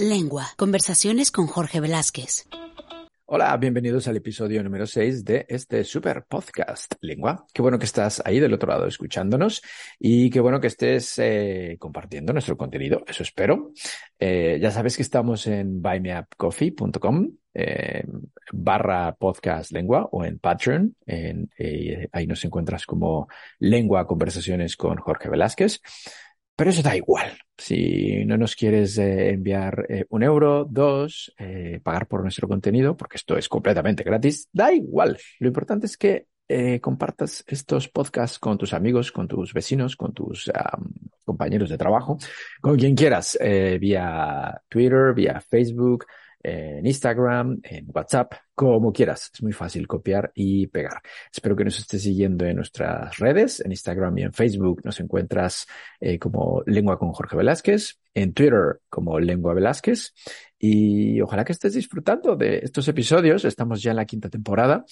Lengua. Conversaciones con Jorge Velázquez. Hola, bienvenidos al episodio número 6 de este super podcast Lengua. Qué bueno que estás ahí del otro lado escuchándonos y qué bueno que estés eh, compartiendo nuestro contenido, eso espero. Eh, ya sabes que estamos en buymeupcoffee.com eh, barra podcast lengua o en Patreon. En, ahí nos encuentras como Lengua Conversaciones con Jorge Velázquez. Pero eso da igual. Si no nos quieres eh, enviar eh, un euro, dos, eh, pagar por nuestro contenido, porque esto es completamente gratis, da igual. Lo importante es que compartas estos podcasts con tus amigos, con tus vecinos, con tus compañeros de trabajo, con quien quieras, vía Twitter, vía Facebook, en Instagram, en WhatsApp, como quieras. Es muy fácil copiar y pegar. Espero que nos estés siguiendo en nuestras redes, en Instagram y en Facebook. Nos encuentras eh, como Lengua con Jorge Velázquez, en Twitter como Lengua Velázquez. Y ojalá que estés disfrutando de estos episodios. Estamos ya en la quinta temporada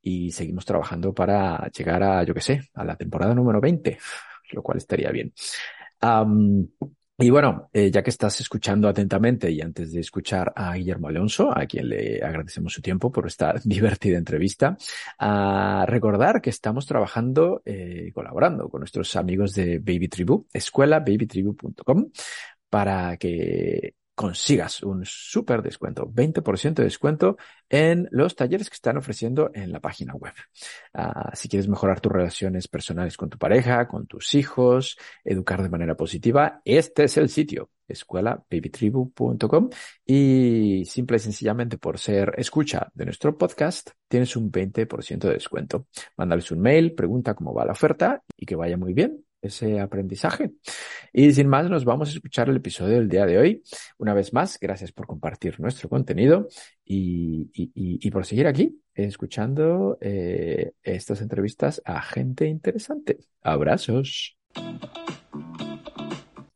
y seguimos trabajando para llegar a, yo qué sé, a la temporada número 20, lo cual estaría bien. Y bueno, eh, ya que estás escuchando atentamente y antes de escuchar a Guillermo Alonso, a quien le agradecemos su tiempo por esta divertida entrevista, a recordar que estamos trabajando, eh, colaborando con nuestros amigos de Baby Tribu, escuelababytribu.com, para que consigas un súper descuento, 20% de descuento en los talleres que están ofreciendo en la página web. Ah, si quieres mejorar tus relaciones personales con tu pareja, con tus hijos, educar de manera positiva, este es el sitio, escuelababytribu.com y simple y sencillamente por ser escucha de nuestro podcast, tienes un 20% de descuento. Mándales un mail, pregunta cómo va la oferta y que vaya muy bien ese aprendizaje. Y sin más, nos vamos a escuchar el episodio del día de hoy. Una vez más, gracias por compartir nuestro contenido y, por seguir aquí escuchando eh, estas entrevistas a gente interesante. Abrazos.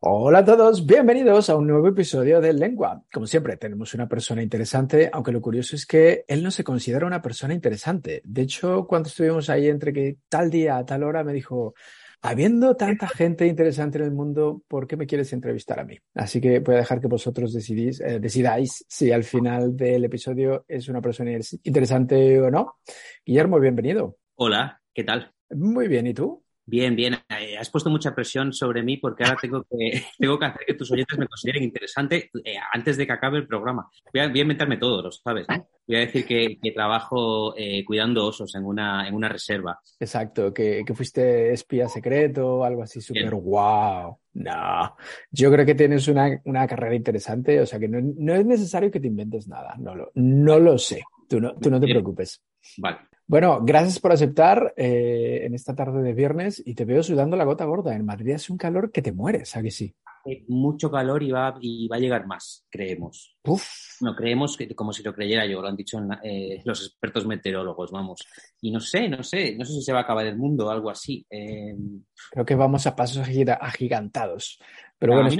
Hola a todos, bienvenidos a un nuevo episodio de Lengua. Como siempre, tenemos una persona interesante, aunque lo curioso es que él no se considera una persona interesante. De hecho, cuando estuvimos ahí entre que tal día a tal hora me dijo, Habiendo tanta gente interesante en el mundo, ¿por qué me quieres entrevistar a mí? Así que voy a dejar que vosotros decidís, eh, decidáis si al final del episodio es una persona interesante o no. Guillermo, bienvenido. Hola, ¿qué tal? Muy bien, ¿y tú? Bien, bien. Eh, has puesto mucha presión sobre mí porque ahora tengo que, tengo que hacer que tus oyentes me consideren interesante eh, antes de que acabe el programa. Voy a, inventarme todo, lo sabes, Voy a decir que, trabajo eh, cuidando osos en una, en una reserva. Exacto, que, fuiste espía secreto o algo así súper guau. No, yo creo que tienes una, carrera interesante, o sea que no, es necesario que te inventes nada, no lo, no lo sé, tú no, tú no te preocupes. Vale. Bueno, gracias por aceptar eh, en esta tarde de viernes y te veo sudando la gota gorda. En Madrid hace un calor que te mueres, ¿a que sí? Hace mucho calor y va, y va a llegar más, creemos. Uf. No, creemos que, como si lo creyera yo, lo han dicho eh, los expertos meteorólogos, vamos. Y no sé, no sé, no sé si se va a acabar el mundo o algo así. Eh, Creo que vamos a pasos agigantados. Pero bueno,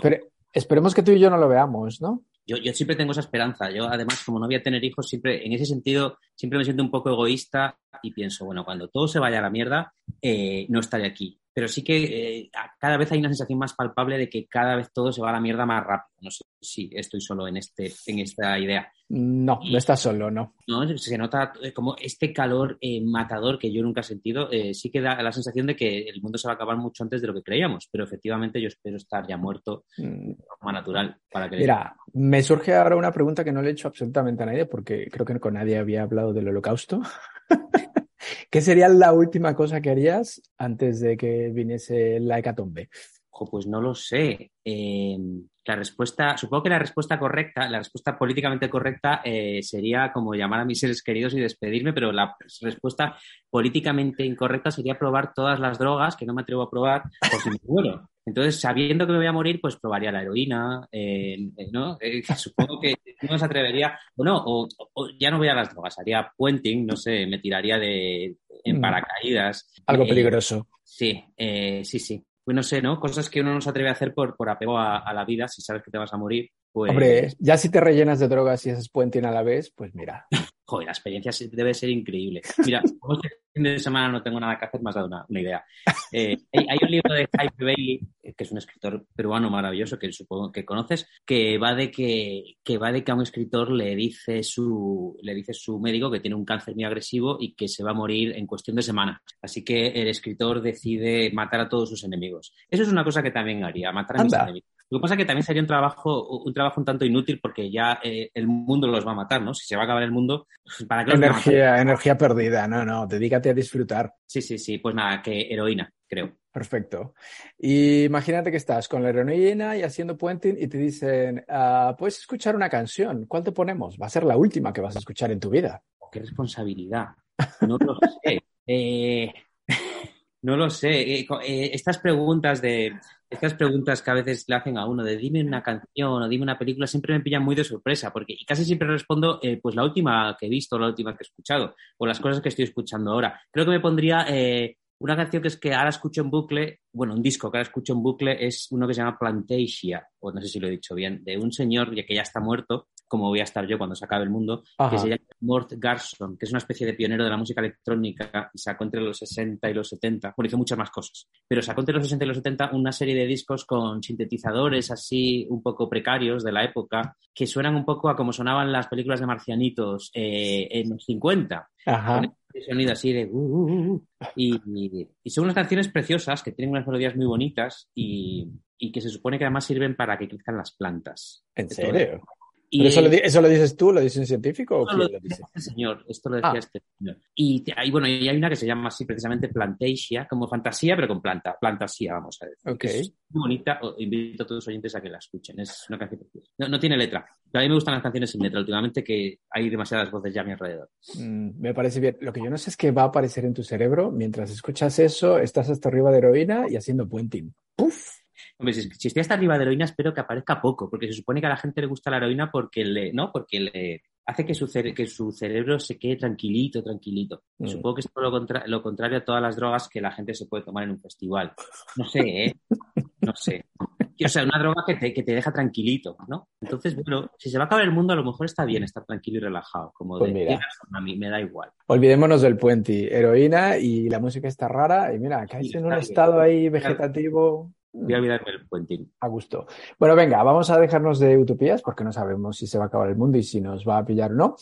esperemos que tú y yo no lo veamos, ¿no? yo, yo, siempre tengo esa esperanza. Yo, además, como no voy a tener hijos, siempre, en ese sentido, siempre me siento un poco egoísta y pienso, bueno, cuando todo se vaya a la mierda, eh, no estaré aquí pero sí que eh, cada vez hay una sensación más palpable de que cada vez todo se va a la mierda más rápido. No sé si estoy solo en, este, en esta idea. No, no estás solo, no. No, se nota eh, como este calor eh, matador que yo nunca he sentido, sí que da la sensación de que el mundo se va a acabar mucho antes de lo que creíamos, pero efectivamente yo espero estar ya muerto mm. de forma natural para que... Mira, me surge ahora una pregunta que no le he hecho absolutamente a nadie porque creo que con nadie había hablado del holocausto. ¿Qué sería la última cosa que harías antes de que viniese la hecatombe? pues no lo sé. Em, la respuesta, supongo que la respuesta correcta, la respuesta políticamente correcta eh, sería como llamar a mis seres queridos y despedirme, pero la respuesta políticamente incorrecta sería probar todas las drogas que no me atrevo a probar por si me muero. Entonces, sabiendo que me voy a morir, pues probaría la heroína, eh, ¿no? Eh, supongo que no se atrevería, o no, o, ya no voy a las drogas, haría puenting, no sé, me tiraría de en mm. paracaídas. Algo peligroso. Sí, sí, sí pues no sé, ¿no? Cosas que uno no se atreve a hacer por, por apego a, la vida, si sabes que te vas a morir. Pues, Hombre, ya si te rellenas de drogas y haces puenting a la vez, pues mira. joder, la experiencia debe ser increíble. Mira, como este fin de semana no tengo nada que hacer, me has dado una, una idea. Eh, hay, hay un libro de Jaime Bailey, eh, que es un escritor peruano maravilloso, que supongo que conoces, que va de que, que va de que a un escritor le dice su, le dice su médico que tiene un cáncer muy agresivo y que se va a morir en cuestión de semanas. Así que el escritor decide matar a todos sus enemigos. Eso es una cosa que también haría, matar a mis enemigos. Lo que pasa es que también sería un trabajo, un trabajo un tanto inútil porque ya eh, el mundo los va a matar, ¿no? Si se va a acabar el mundo, pues, ¿para qué los va a? Energía, energía perdida. No, no, dedícate a disfrutar. Sí, sí, sí. Pues nada, que heroína, creo. Perfecto. Y imagínate que estás con la heroína y haciendo puenting y te dicen, ah, puedes escuchar una canción. ¿Cuál te ponemos? Va a ser la última que vas a escuchar en tu vida. Oh, qué responsabilidad. No lo sé. Eh, no lo sé. Eh, eh, estas preguntas de estas preguntas que a veces le hacen a uno de dime una canción o dime una película siempre me pillan muy de sorpresa porque casi siempre respondo eh, pues la última que he visto, la última que he escuchado o las cosas que estoy escuchando ahora. Creo que me pondría eh, una canción que es que ahora escucho en bucle, bueno, un disco que ahora escucho en bucle es uno que se llama Plantasia, o no sé si lo he dicho bien, de un señor que ya está muerto, como voy a estar yo cuando se acabe el mundo, Ajá. que se llama Mort Garson, que es una especie de pionero de la música electrónica y sacó entre los 60 y los 70, bueno, hizo muchas más cosas, pero sacó entre los 60 y los 70 una serie de discos con sintetizadores así un poco precarios de la época, que suenan un poco a como sonaban las películas de marcianitos eh, en los 50, Ajá. con ese sonido así de... uh, uh, uh, y, y- y son unas canciones preciosas que tienen unas melodías muy bonitas y, y que se supone que además sirven para que crezcan las plantas. ¿En todo. Y, ¿Pero eso, lo, di- eso lo dices tú? ¿Lo dice un científico o esto quién lo lo decía dice? este señor, esto lo decía Ah. este señor. Y hay, bueno, y hay una que se llama así precisamente Plantasia, como fantasía, pero con planta, Plantasia, vamos a decir. Ok. que Es muy bonita, o- invito a todos los oyentes a que la escuchen, es una canción preciosa. No, no tiene letra, pero a mí me gustan las canciones sin letra últimamente, que hay demasiadas voces ya a mi alrededor. Mm, me parece bien. Lo que yo no sé es qué va a aparecer en tu cerebro mientras escuchas eso, estás hasta arriba de heroína y haciendo puenting. ¡Puf! Hombre, si, si estoy hasta arriba de heroína, espero que aparezca poco, porque se supone que a la gente le gusta la heroína porque le, ¿no? Porque le hace que su, cere- que su cerebro se quede tranquilito, tranquilito. Mm. Supongo que es todo lo, contra- lo contrario a todas las drogas que la gente se puede tomar en un festival. No sé, ¿eh? No sé. O sea, una droga que te, que te deja tranquilito, ¿no? Entonces, bueno, si se va a acabar el mundo, a lo mejor está bien estar tranquilo y relajado, como Pues de, mira. a mí me da igual. Olvidémonos del puenti. Heroína y la música está rara y mira, caes Sí, en un bien. estado ahí vegetativo Voy a olvidarme del puentín. a gusto. Bueno, venga, vamos a dejarnos de utopías porque no sabemos si se va a acabar el mundo y si nos va a pillar o no.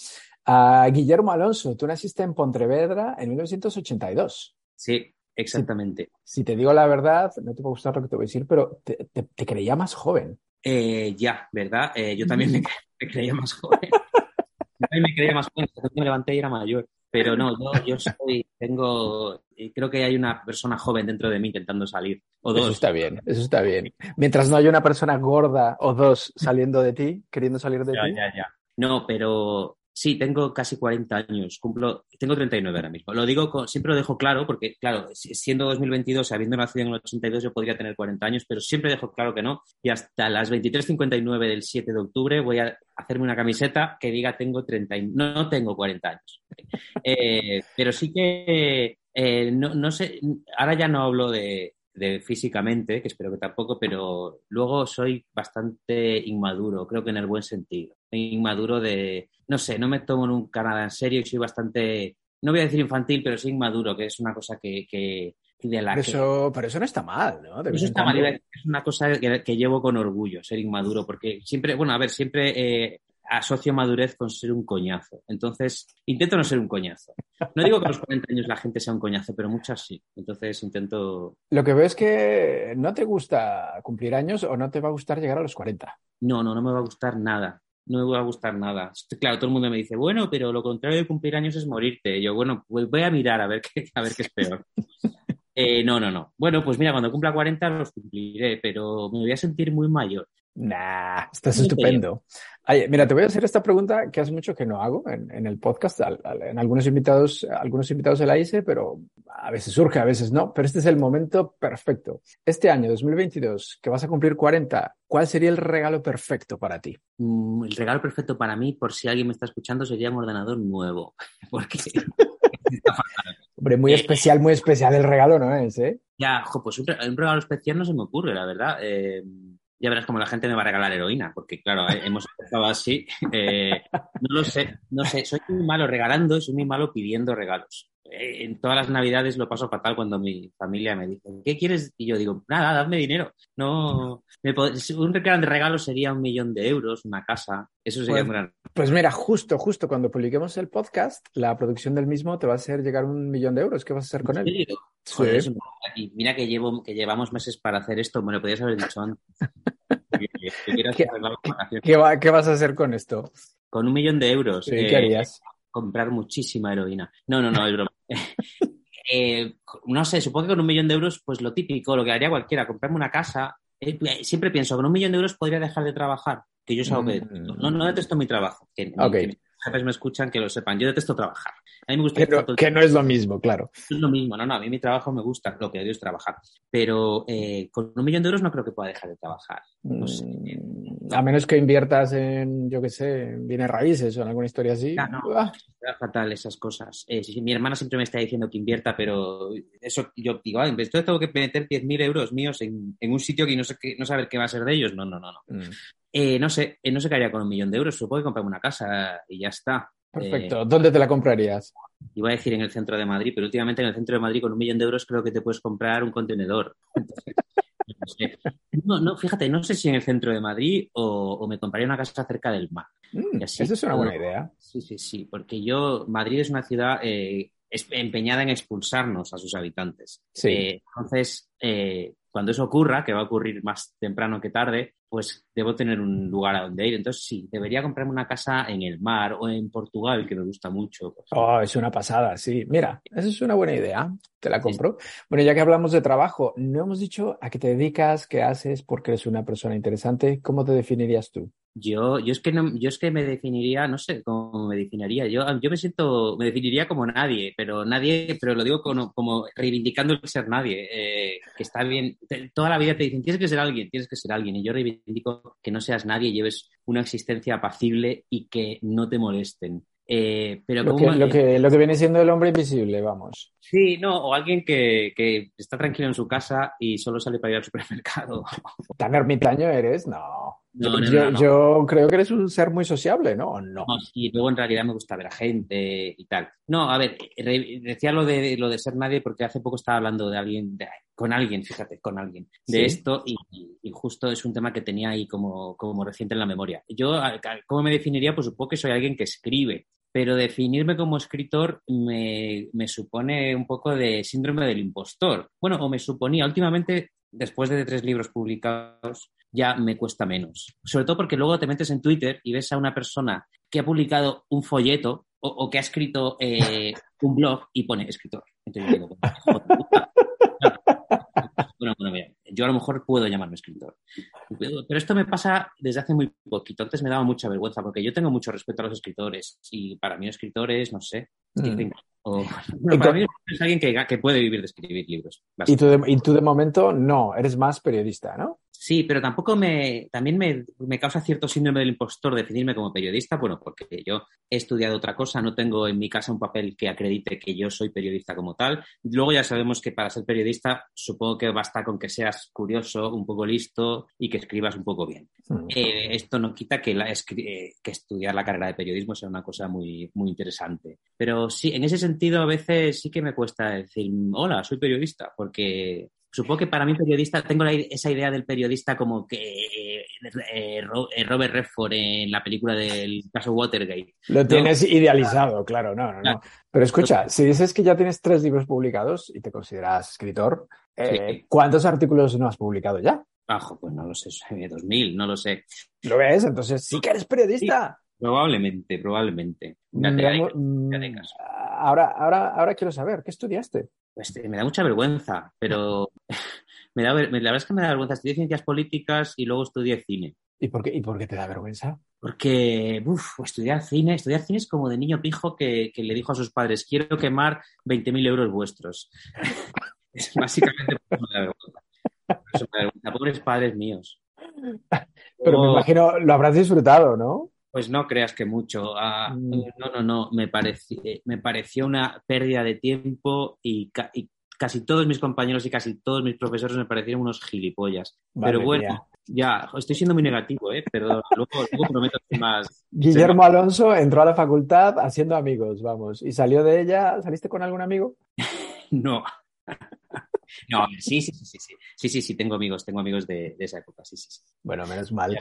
Guillermo Alonso, tú naciste en Pontevedra en 1982. Sí, exactamente. Si te digo la verdad, no te va a gustar lo que te voy a decir, pero te, te- te creía más joven. Eh, ya, ¿verdad? Eh, yo también me, cre- me creía más joven. Yo también me creía más joven, me levanté y era mayor. Pero no, yo, yo soy, tengo, eh, creo que hay una persona joven dentro de mí intentando salir. O Eso dos. está bien, eso está bien. Mientras no haya una persona gorda o dos saliendo de ti, queriendo salir de Ya, ti. ya, ya. No, pero sí, tengo casi 40 años. Cumplo, tengo 39 ahora mismo. Lo digo, con- siempre lo dejo claro, porque, claro, si- siendo 2022, habiendo nacido en el 82, yo podría tener 40 años, pero siempre dejo claro que no. Y hasta las 23.59 del 7 de octubre voy a hacerme una camiseta que diga tengo 30 y no, no tengo 40 años. Eh, pero sí que, eh, no, no sé, ahora ya no hablo de, de físicamente, que espero que tampoco, pero luego soy bastante inmaduro, creo que en el buen sentido. Inmaduro de, no sé, no me tomo nunca nada en serio y soy bastante, no voy a decir infantil, pero sí inmaduro, que es una cosa que, que de la Pero que... eso, pero eso no está mal, ¿no? De Eso está mal, es una cosa que, que llevo con orgullo, ser inmaduro, porque siempre, bueno, a ver, siempre eh, asocio madurez con ser un coñazo. Entonces, intento no ser un coñazo. No digo que a los 40 años la gente sea un coñazo, pero muchas sí. Entonces, intento... Lo que veo es que no te gusta cumplir años o no te va a gustar llegar a los 40. No, no, no me va a gustar nada. No me va a gustar nada. Claro, todo el mundo me dice, bueno, pero lo contrario de cumplir años es morirte. Y yo, bueno, pues voy a mirar a ver qué, a ver qué es peor. Eh, no, no, no. Bueno, pues mira, cuando cumpla 40 los cumpliré, pero me voy a sentir muy mayor. Nah, estás estupendo. Ay, mira, te voy a hacer esta pregunta que hace mucho que no hago en, en el podcast. Al- al- en algunos invitados, algunos invitados se la hice, pero a veces surge, a veces no. Pero este es el momento perfecto. Este año, 2022, que vas a cumplir 40, ¿cuál sería el regalo perfecto para ti? Mm, el regalo perfecto para mí, por si alguien me está escuchando, sería un ordenador nuevo. Porque Hombre, muy Eh. especial, muy especial el regalo, ¿no es, eh? ya, jo, pues un regalo especial no se me ocurre, la verdad. Eh, ya verás como la gente me va a regalar heroína, porque claro, eh, hemos empezado así. Eh, no lo sé, no sé, soy muy malo regalando y soy muy malo pidiendo regalos. Eh, en todas las navidades lo paso fatal cuando mi familia me dice, ¿qué quieres? Y yo digo, nada, dame dinero. No, un gran regalo sería un millón de euros, una casa. Eso sería pues, un gran. Pues mira, justo, justo cuando publiquemos el podcast, la producción del mismo te va a hacer llegar un millón de euros. ¿Qué vas a hacer con él? y mira que llevo, que llevamos meses para hacer esto, me lo podías haber dicho antes. ¿Qué, vas a hacer con esto? Con un millón de euros. ¿Qué eh, harías? Comprar muchísima heroína. No, no, no, es broma. Eh, no sé, supongo que con un millón de euros, pues lo típico, lo que haría cualquiera, comprarme una casa. Eh, siempre pienso, con un millón de euros podría dejar de trabajar, que yo es algo que mm. no, no detesto mi trabajo, que, jefes me escuchan que lo sepan. Yo detesto trabajar. A mí me gusta que, no, es lo mismo, claro. No es lo mismo, no, no. A mí mi trabajo me gusta, lo que odio es trabajar. Pero eh, con un millón de euros no creo que pueda dejar de trabajar. No sé. Mm, a menos que inviertas en, yo qué sé, en bienes raíces o en alguna historia así. no, ah. fatal esas cosas. Eh, mi hermana siempre me está diciendo que invierta, pero eso yo digo, ah, entonces tengo que meter 10.000 euros míos en, un sitio que no sé qué, no saber qué va a ser de ellos. No, no, no, no. Mm. Eh, no sé, eh, no sé qué haría con un millón de euros. Supongo que comprarme una casa y ya está. Perfecto. Eh, ¿Dónde te la comprarías? Iba a decir en el centro de Madrid, pero últimamente en el centro de Madrid con un millón de euros creo que te puedes comprar un contenedor. no, no, fíjate, no sé si en el centro de Madrid o, me compraría una casa cerca del mar. Mm, esa es una buena idea. Sí, sí, sí, porque yo, Madrid es una ciudad empeñada en expulsarnos a sus habitantes. Sí. entonces, cuando eso ocurra, que va a ocurrir más temprano que tarde, pues debo tener un lugar a donde ir. Entonces sí, debería comprarme una casa en el mar o en Portugal, que me gusta mucho. Oh, es una pasada, sí. Mira, esa es una buena idea. Te la compro. Bueno, ya que hablamos de trabajo, no hemos dicho a qué te dedicas, qué haces, porque eres una persona interesante. ¿Cómo te definirías tú? Yo, yo es que no, yo es que me definiría, no sé cómo me definiría. Yo, yo me siento, me definiría como nadie, pero nadie, pero lo digo como, como reivindicando el ser nadie, eh, que está bien. Toda la vida te dicen tienes que ser alguien, tienes que ser alguien, y yo reivindico que no seas nadie, lleves una existencia apacible y que no te molesten. Eh, pero lo, que, lo, que, lo que viene siendo el hombre invisible, vamos. Sí, no, o alguien que, que, está tranquilo en su casa y solo sale para ir al supermercado. ¿Tan ermitaño eres? No. Yo, creo que eres un ser muy sociable, ¿no? No. y luego en realidad me gusta ver a gente y tal. No, a ver, decía lo de, lo de ser nadie porque hace poco estaba hablando de alguien, con alguien, fíjate, con alguien, de esto y, y, justo es un tema que tenía ahí como, como reciente en la memoria. Yo, ¿cómo me definiría? Pues supongo que soy alguien que escribe pero definirme como escritor me, supone un poco de síndrome del impostor. Bueno, o me suponía, últimamente, después de tres libros publicados, ya me cuesta menos. Sobre todo porque luego te metes en Twitter y ves a una persona que ha publicado un folleto o, que ha escrito eh, un blog y pone escritor. Entonces digo, bueno, bueno, yo a lo mejor puedo llamarme escritor. Pero esto me pasa desde hace muy poquito. Antes me daba mucha vergüenza porque yo tengo mucho respeto a los escritores y para mí escritores, no sé, mm. para mí es alguien que, que, puede vivir de escribir libros. ¿Y tú, y tú de momento no, eres más periodista, ¿no? Sí, pero tampoco me, también me, me, causa cierto síndrome del impostor definirme como periodista, bueno, porque yo he estudiado otra cosa, no tengo en mi casa un papel que acredite que yo soy periodista como tal. Luego ya sabemos que para ser periodista supongo que basta con que seas curioso, un poco listo y que escribas un poco bien. Eh, esto no quita que, la, eh, que estudiar la carrera de periodismo sea una cosa muy, muy interesante. Pero sí, en ese sentido a veces sí que me cuesta decir, hola, soy periodista, porque Supongo que para mí periodista, tengo esa idea del periodista como que eh, eh, Robert Redford en la película del caso Watergate. Lo tienes idealizado, claro, no, no, no. Pero escucha, si dices que ya tienes tres libros publicados y te consideras escritor, eh, ¿cuántos artículos no has publicado ya? Bajo, pues no lo sé, dos mil, no lo sé. ¿Lo ves? Entonces sí que eres periodista. probablemente, probablemente. Mm, ahora, ahora, ahora quiero saber, ¿qué estudiaste? Pues, eh, me da mucha vergüenza, pero me da, la verdad es que me da vergüenza. Estudié ciencias políticas y luego estudié cine. ¿Y por qué, y por qué te da vergüenza? Porque, uff, estudiar cine, estudiar cine es como de niño pijo que, le dijo a sus padres, quiero quemar 20.000 euros vuestros. es básicamente por me da vergüenza. Pobres padres míos. Pero me imagino, lo habrás disfrutado, ¿no? Pues no creas que mucho. Ah, mm. no, no, no. Me, pareció, me pareció una pérdida de tiempo y, casi todos mis compañeros y casi todos mis profesores me parecieron unos gilipollas. Pero bueno, ya, estoy siendo muy negativo, ¿eh? Pero luego, luego prometo que más. Guillermo Alonso entró a la facultad haciendo amigos, vamos, y salió de ella. ¿Saliste con algún amigo? no. No, sí, sí, sí, sí, sí, sí, sí, sí, tengo amigos, tengo amigos de, esa época, sí, sí, sí. Bueno, menos mal.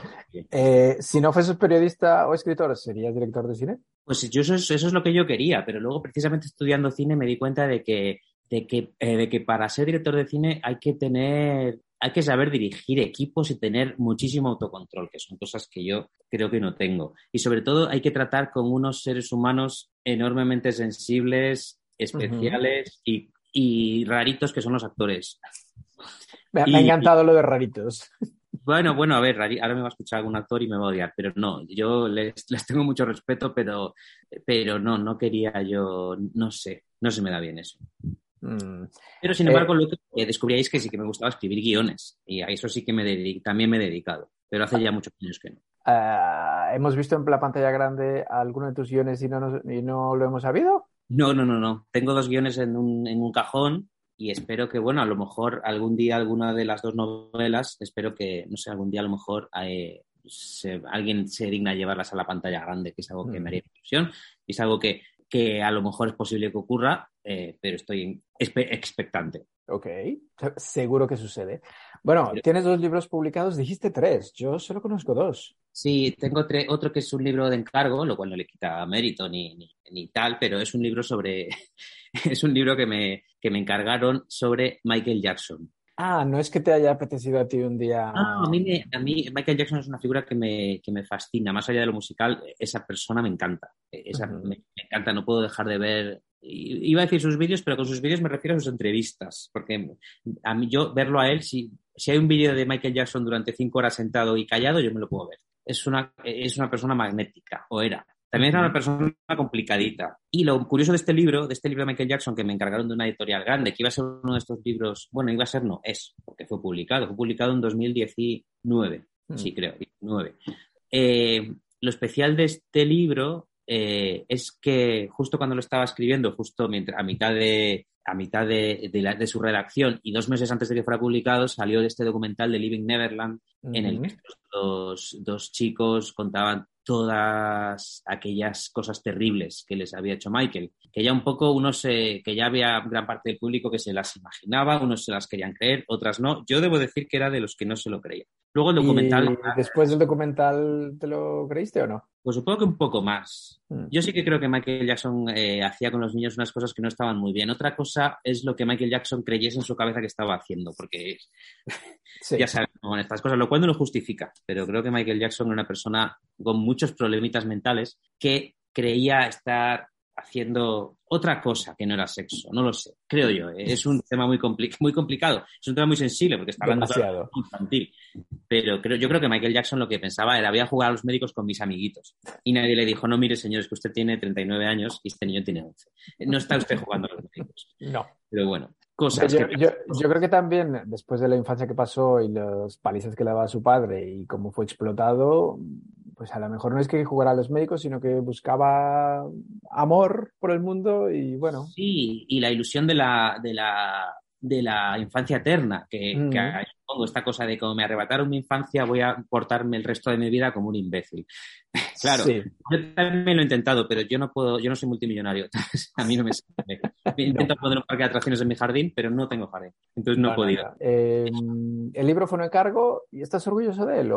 Eh, si no fueses periodista o escritor, ¿serías director de cine? Pues yo eso es, eso es lo que yo quería, pero luego precisamente estudiando cine me di cuenta de que, de que, eh, de que para ser director de cine hay que tener, hay que saber dirigir equipos y tener muchísimo autocontrol, que son cosas que yo creo que no tengo. Y sobre todo hay que tratar con unos seres humanos enormemente sensibles, especiales y y raritos que son los actores. Me, ha encantado lo de raritos. Bueno, bueno, a ver, ahora me va a escuchar algún actor y me va a odiar, pero no, yo les, tengo mucho respeto, pero, pero no, no quería yo, no sé, no se me da bien eso. Mm. Pero sin embargo, eh, lo que descubríais que sí que me gustaba escribir guiones y a eso sí que me también me he dedicado, pero hace ya muchos años que no. Ah, ¿Hemos visto en la pantalla grande alguno de tus guiones y no, y no lo hemos sabido? No, no, no, no. Tengo dos guiones en un, en un cajón y espero que, bueno, a lo mejor algún día alguna de las dos novelas, espero que, no sé, algún día a lo mejor eh, alguien se digna llevarlas a la pantalla grande, que es algo que me mm. haría ilusión y es algo que, que a lo mejor es posible que ocurra, eh, pero estoy expectante. Ok, seguro que sucede. Bueno, tienes dos libros publicados, dijiste tres, yo solo conozco dos. Sí, tengo otro que es un libro de encargo, lo cual no le quita mérito ni, ni, tal, pero es un libro sobre, es un libro que me, que me encargaron sobre Michael Jackson. Ah, no es que te haya apetecido a ti un día. No, a mí, a mí Michael Jackson es una figura que me, que me, fascina. Más allá de lo musical, esa persona me encanta. Esa, me, encanta, no puedo dejar de ver iba a decir sus vídeos, pero con sus vídeos me refiero a sus entrevistas, porque a mí yo verlo a él, si, si hay un vídeo de Michael Jackson durante cinco horas sentado y callado, yo me lo puedo ver. Es una, es una persona magnética, o era. También era una persona complicadita. Y lo curioso de este libro, de este libro de Michael Jackson, que me encargaron de una editorial grande, que iba a ser uno de estos libros, bueno, iba a ser, no, es, porque fue publicado, fue publicado en 2019, mm. sí, creo, 19. Eh, lo especial de este libro eh, es que justo cuando lo estaba escribiendo, justo mientras, a mitad de, a mitad de, de, su redacción y dos meses antes de que fuera publicado, salió este documental de Living Neverland, en el que los dos chicos contaban todas aquellas cosas terribles que les había hecho Michael, que ya un poco unos que ya había gran parte del público que se las imaginaba, unos se las querían creer, otras no. Yo debo decir que era de los que no se lo creían. Luego el documental. después del documental te lo creíste o no? Pues supongo que un poco más. Mm. Yo sí que creo que Michael Jackson eh, hacía con los niños unas cosas que no estaban muy bien. Otra cosa es lo que Michael Jackson creyese en su cabeza que estaba haciendo, porque ya sabes con estas cosas, lo cual no lo justifica. Pero creo que Michael Jackson era una persona con muchos problemitas mentales que creía estar haciendo otra cosa que no era sexo, no lo sé, creo yo. ¿eh? Es un tema muy, muy complicado, es un tema muy sensible porque está hablando de infantil. Pero creo, yo creo que Michael Jackson lo que pensaba era voy a jugar a los médicos con mis amiguitos. Y nadie le dijo, no, mire señores, que usted tiene 39 años y este niño tiene 11. No está usted jugando a los médicos. No. Pero bueno, cosas. Yo, yo, yo, creo que también, después de la infancia que pasó y los palizas que le daba a su padre y cómo fue explotado, pues a lo mejor no es que jugara a los médicos, sino que buscaba amor por el mundo y bueno. Sí, y la ilusión de la, de la, de la infancia eterna, que, que pongo esta cosa de como me arrebataron mi infancia, voy a portarme el resto de mi vida como un imbécil. claro, yo también lo he intentado, pero yo no puedo, yo no soy multimillonario, a mí no me sirve. Intento poner un parque de atracciones en mi jardín, pero no tengo jardín, entonces no, he podido. Em, ¿El libro fue un encargo y estás orgulloso de él?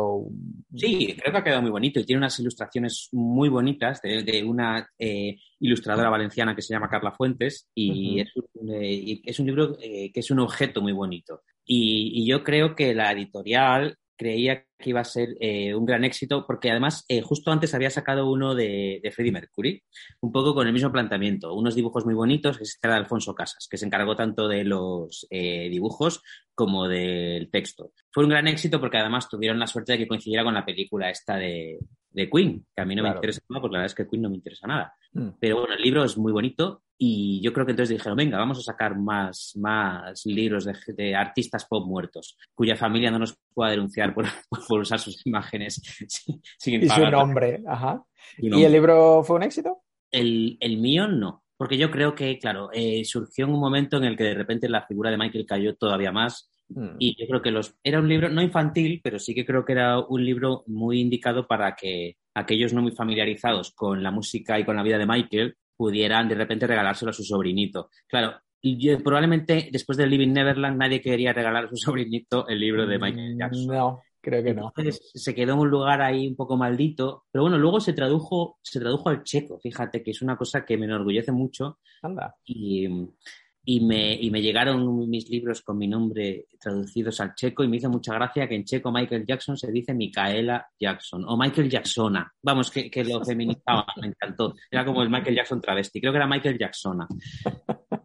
Sí, creo que ha quedado muy bonito y tiene unas ilustraciones muy bonitas de, una eh, ilustradora valenciana que se llama Carla Fuentes y, es, un, eh, es, un, libro eh, que es un objeto muy bonito. Y, yo creo que la editorial creía que iba a ser eh, un gran éxito, porque además eh, justo antes había sacado uno de, de, Freddie Mercury, un poco con el mismo planteamiento, unos dibujos muy bonitos, que era de Alfonso Casas, que se encargó tanto de los eh, dibujos como del texto. Fue un gran éxito porque además tuvieron la suerte de que coincidiera con la película esta de, de Queen, que a mí no me interesa nada, porque la verdad es que Queen no me interesa nada. Mm. Pero bueno, el libro es muy bonito y yo creo que entonces dijeron, venga, vamos a sacar más, más libros de, artistas pop muertos, cuya familia no nos pueda denunciar por, por usar sus imágenes sin, y su nombre, ajá. ¿Y el libro fue un éxito? El, el mío no. porque yo creo que, claro, eh, surgió en un momento en el que de repente la figura de Michael cayó todavía más. Mm. Y yo creo que los, era un libro no infantil, pero sí que creo que era un libro muy indicado para que aquellos no muy familiarizados con la música y con la vida de Michael pudieran de repente regalárselo a su sobrinito. Claro, yo- probablemente después de Living Neverland nadie quería regalar a su sobrinito el libro de Michael Jackson. Mm, No, creo que no. Entonces se quedó en un lugar ahí un poco maldito, pero bueno, luego se tradujo, se tradujo al checo, fíjate que es una cosa que me enorgullece mucho Anda. y, y me, y me llegaron mis libros con mi nombre traducidos al checo y me hizo mucha gracia que en checo Michael Jackson se dice Micaela Jackson o Michael Jacksona. Vamos, que, que lo feminizaba, me encantó. Era como el Michael Jackson travesti, creo que era Michael Jacksona.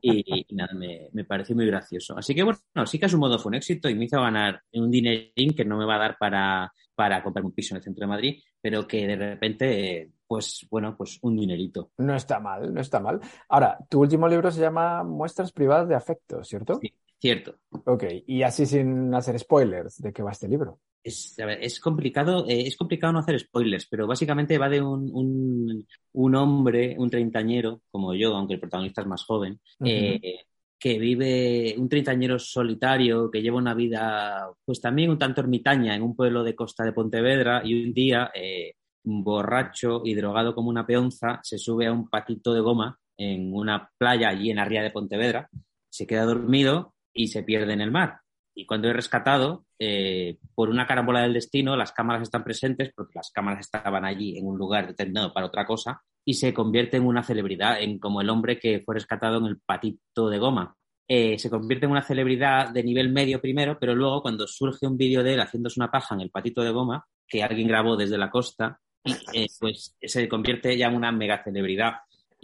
Y, y nada, me, me pareció muy gracioso. Así que bueno, sí que a su modo fue un éxito y me hizo ganar un dinerín que no me va a dar para, para comprarme un piso en el centro de Madrid, pero que de repente, pues bueno, pues un dinerito. No está mal, no está mal. Ahora, tu último libro se llama Muestras privadas de afecto, ¿cierto? Sí, cierto. Ok, y así sin hacer spoilers, ¿de qué va este libro? Es, a ver, es complicado, eh, es complicado no hacer spoilers, pero básicamente va de un, un, un hombre, un treintañero, como yo, aunque el protagonista es más joven, eh, que vive un treintañero solitario, que lleva una vida, pues también un tanto ermitaña en un pueblo de costa de Pontevedra y un día, eh, borracho y drogado como una peonza, se sube a un patito de goma en una playa allí en la ría de Pontevedra, se queda dormido y se pierde en el mar. Y cuando es rescatado, eh, por una carambola del destino, las cámaras están presentes porque las cámaras estaban allí en un lugar determinado para otra cosa y se convierte en una celebridad, en como el hombre que fue rescatado en el patito de goma. Eh, se convierte en una celebridad de nivel medio primero, pero luego cuando surge un vídeo de él haciéndose una paja en el patito de goma, que alguien grabó desde la costa, eh, pues se convierte ya en una mega celebridad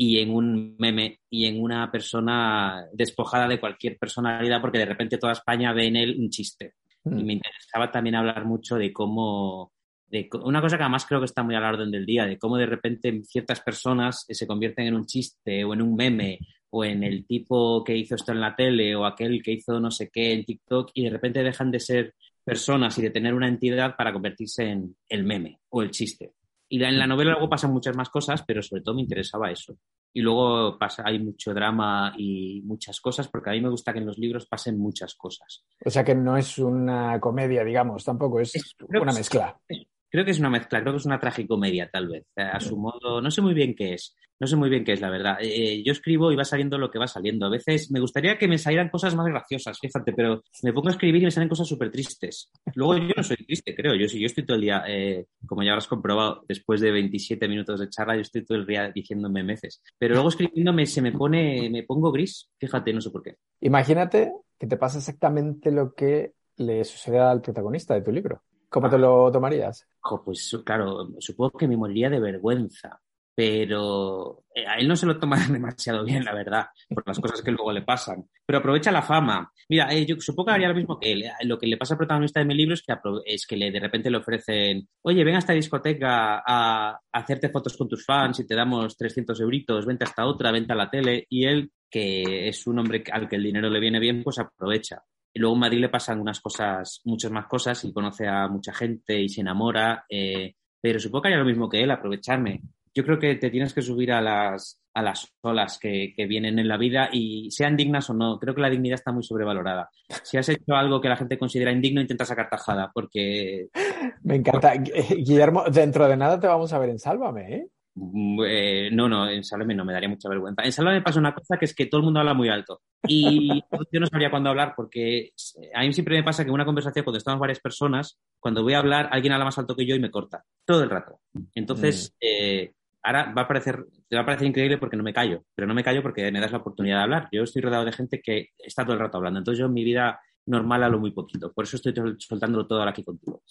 y en un meme y en una persona despojada de cualquier personalidad porque de repente toda España ve en él un chiste. Mm. Y me interesaba también hablar mucho de cómo, de una cosa que además creo que está muy a la orden del día, de cómo de repente ciertas personas se convierten en un chiste o en un meme o en el tipo que hizo esto en la tele o aquel que hizo no sé qué en TikTok y de repente dejan de ser personas y de tener una entidad para convertirse en el meme o el chiste. Y la- en la novela luego pasan muchas más cosas, pero sobre todo me interesaba eso. Y luego pasa, hay mucho drama y muchas cosas, porque a mí me gusta que en los libros pasen muchas cosas. O sea que no es una comedia, digamos, tampoco es una mezcla. Creo que es una mezcla, creo que es una tragicomedia, tal vez. A su modo, no sé muy bien qué es. No sé muy bien qué es, la verdad. Eh, yo escribo y va saliendo lo que va saliendo. A veces me gustaría que me salieran cosas más graciosas, fíjate, pero me pongo a escribir y me salen cosas súper tristes. Luego yo no soy triste, creo. Yo, sí- yo estoy todo el día, eh, como ya habrás comprobado, después de 27 minutos de charla, yo estoy todo el día diciéndome meces. Pero luego escribiéndome se me pone, me pongo gris, fíjate, no sé por qué. Imagínate que te pasa exactamente lo que le sucede al protagonista de tu libro. ¿Cómo te lo tomarías? Pues claro, supongo que me moriría de vergüenza, pero eh, a él no se lo toma demasiado bien, la verdad, por las cosas que luego le pasan. Pero aprovecha la fama. Mira, eh, yo supongo que haría lo mismo que él. Eh, Lo que le pasa al protagonista de mi libro es que, es que le, de repente le ofrecen, oye, ven a esta discoteca a, a hacerte fotos con tus fans y te damos 300 euritos, vente a esta otra, vente a la tele. Y él, que es un hombre al que el dinero le viene bien, pues aprovecha. Y luego en Madrid le pasan unas cosas, muchas más cosas, y conoce a mucha gente y se enamora. eh, pero supongo que haría lo mismo que él, aprovecharme. Yo creo que te tienes que subir a las, a las olas que, que vienen en la vida y sean dignas o no. Creo que la dignidad está muy sobrevalorada. Si has hecho algo que la gente considera indigno, intenta sacar tajada, porque Me encanta. Gu- Guillermo, dentro de nada te vamos a ver en Sálvame, ¿eh? Mm, eh, no, no, en Sálvame no me daría mucha vergüenza. En Sálvame pasa una cosa que es que todo el mundo habla muy alto. Y yo no sabría cuándo hablar porque a mí siempre me pasa que en una conversación, cuando estamos varias personas, cuando voy a hablar, alguien habla más alto que yo y me corta. Todo el rato. Entonces, eh, ahora va a parecer, te va a parecer increíble porque no me callo. Pero no me callo porque me das la oportunidad de hablar. Yo estoy rodeado de gente que está todo el rato hablando. Entonces yo en mi vida normal hablo muy poquito. Por eso estoy sol- soltándolo todo ahora aquí contigo.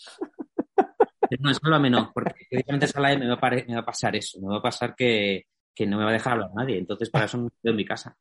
Pero no, Sálvame no, porque precisamente en Sálvame me va, a pare- me va a pasar eso, me va a pasar que, que no me va a dejar hablar nadie, entonces para eso no estoy en mi casa.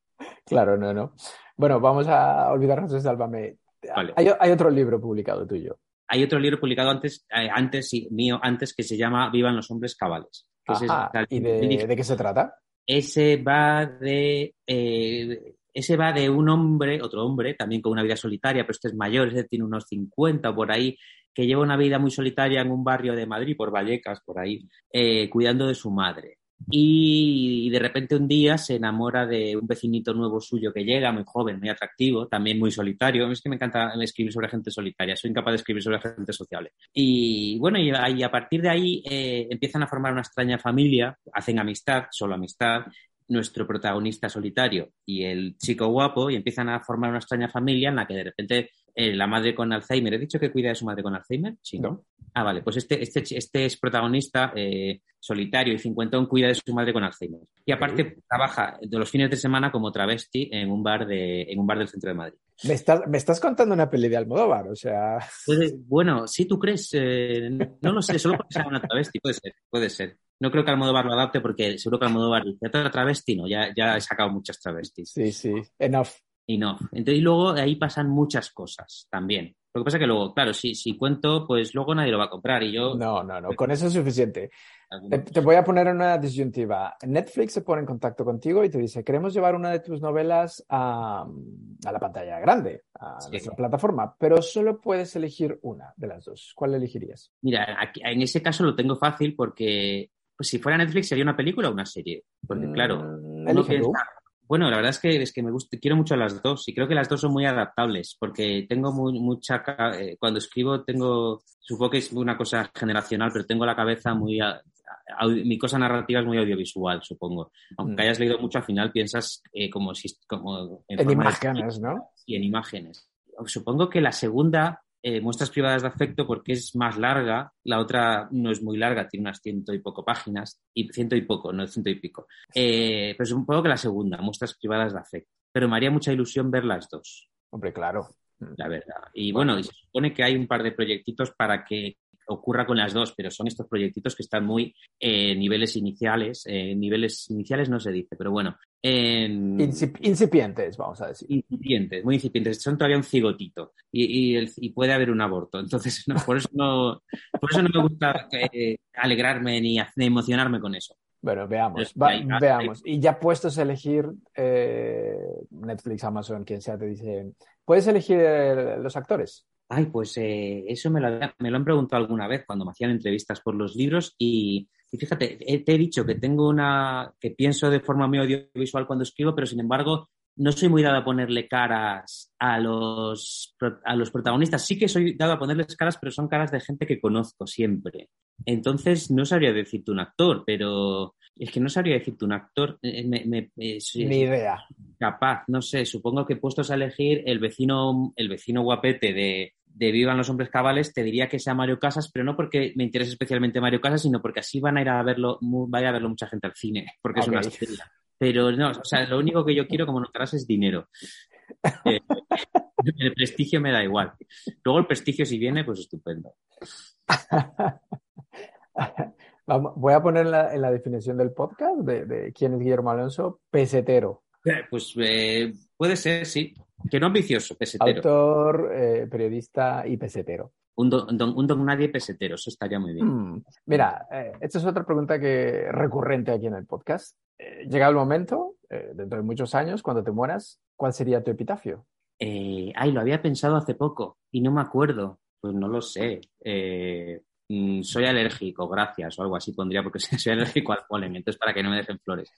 Claro, no, no. Bueno, vamos a olvidarnos de Sálvame. Vale. Hay, hay otro libro publicado tuyo. Hay otro libro publicado antes, eh, antes sí, mío, antes, que se llama Vivan los hombres cabales. Es-. ¿Y de, de qué se trata? Ese va de eh, ese va de un hombre, otro hombre, también con una vida solitaria, pero este es mayor, ese tiene unos 50 por ahí, que lleva una vida muy solitaria en un barrio de Madrid, por Vallecas, por ahí, eh, cuidando de su madre. Y de repente un día se enamora de un vecinito nuevo suyo que llega, muy joven, muy atractivo, también muy solitario. Es que me encanta escribir sobre gente solitaria, soy incapaz de escribir sobre gente sociable. Y bueno, y, a partir de ahí eh, empiezan a formar una extraña familia, hacen amistad, solo amistad, nuestro protagonista solitario y el chico guapo y empiezan a formar una extraña familia en la que de repente eh, la madre con Alzheimer, ¿he dicho que cuida de su madre con Alzheimer? Sí, ¿no? Ah, vale, pues este, este, este es protagonista eh, solitario y cincuentón, cuida de su madre con Alzheimer. Y aparte trabaja de los fines de semana como travesti en un bar, de, en un bar del centro de Madrid. Me estás, me estás contando una peli de Almodóvar, o sea... bueno, si tú crees, eh, no lo sé, solo porque sea una travesti, puede ser, puede ser. No creo que Almodóvar lo adapte porque seguro que Almodóvar dice, otra travesti, no, ya, ya he sacado muchas travestis. Sí, sí, enough. Enough. Entonces, y luego ahí pasan muchas cosas también. Lo que pasa es que luego, claro, si, si cuento, pues luego nadie lo va a comprar y yo... No, no, no, con eso es suficiente. Te, voy a poner una disyuntiva. Netflix se pone en contacto contigo y te dice, queremos llevar una de tus novelas a, a la pantalla grande, a nuestra plataforma, pero solo puedes elegir una de las dos. ¿Cuál elegirías? Mira, aquí, en ese caso lo tengo fácil porque pues, si fuera Netflix sería una película o una serie. Porque claro, mm, bueno, la verdad es que, es que me gusta, quiero mucho las dos y creo que las dos son muy adaptables porque tengo mucha, eh, cuando escribo tengo, supongo que es una cosa generacional, pero tengo la cabeza muy, mi cosa narrativa es muy audiovisual, supongo. Aunque mm. hayas leído mucho, al final piensas eh, como si, como en, imágenes, ¿no? Y en imágenes. Supongo que la segunda eh, muestras privadas de afecto porque es más larga, la otra no es muy larga, tiene unas ciento y poco páginas, y ciento y poco, no ciento y pico. Eh, pero supongo que la segunda, muestras privadas de afecto. Pero me haría mucha ilusión ver las dos. Hombre, claro. La verdad. Y bueno, y se supone que hay un par de proyectitos para que ocurra con las dos, pero son estos proyectitos que están muy en niveles iniciales, en niveles iniciales no se dice, pero bueno. En... incipientes, vamos a decir. Incipientes, muy incipientes. Son todavía un cigotito y, y, puede haber un aborto. Entonces, no, por, eso no, por eso no me gusta eh, alegrarme ni, emocionarme con eso. Bueno, veamos, veamos. Y ya puestos a elegir eh, Netflix, Amazon, quien sea, te dice, ¿puedes elegir eh, los actores? Ay, pues eh, eso me lo, me lo, han preguntado alguna vez cuando me hacían entrevistas por los libros y, fíjate, te he dicho que tengo una, que pienso de forma muy audiovisual cuando escribo, pero sin embargo no soy muy dado a ponerle caras a los, a los protagonistas. Sí que soy dado a ponerles caras, pero son caras de gente que conozco siempre. Entonces, no sabría decirte un actor, pero es que no sabría decirte un actor. Eh, me, Ni idea. Capaz, no sé. Supongo que puestos a elegir el vecino, el vecino guapete de, de Vivan los hombres cabales, te diría que sea Mario Casas, pero no porque me interese especialmente Mario Casas, sino porque así van a ir a verlo, vaya a verlo mucha gente al cine, porque es una estrella. Pero no, o sea, lo único que yo quiero, como notarás, es dinero. Eh, el prestigio me da igual. Luego el prestigio, si viene, pues estupendo. voy a poner en la definición del podcast de, quién es Guillermo Alonso, pesetero. Eh, pues eh, puede ser, sí. Que no ambicioso, pesetero. Autor, eh, periodista y pesetero. Un don, nadie pesetero, eso estaría muy bien. Hmm. Mira, eh, esta es otra pregunta que recurrente aquí en el podcast. Eh, llega el momento, dentro de muchos años, cuando te mueras, ¿cuál sería tu epitafio? ay, lo había pensado hace poco y no me acuerdo. Pues no lo sé. Mm, soy alérgico, gracias, o algo así pondría, porque soy alérgico al polen, entonces para que no me dejen flores.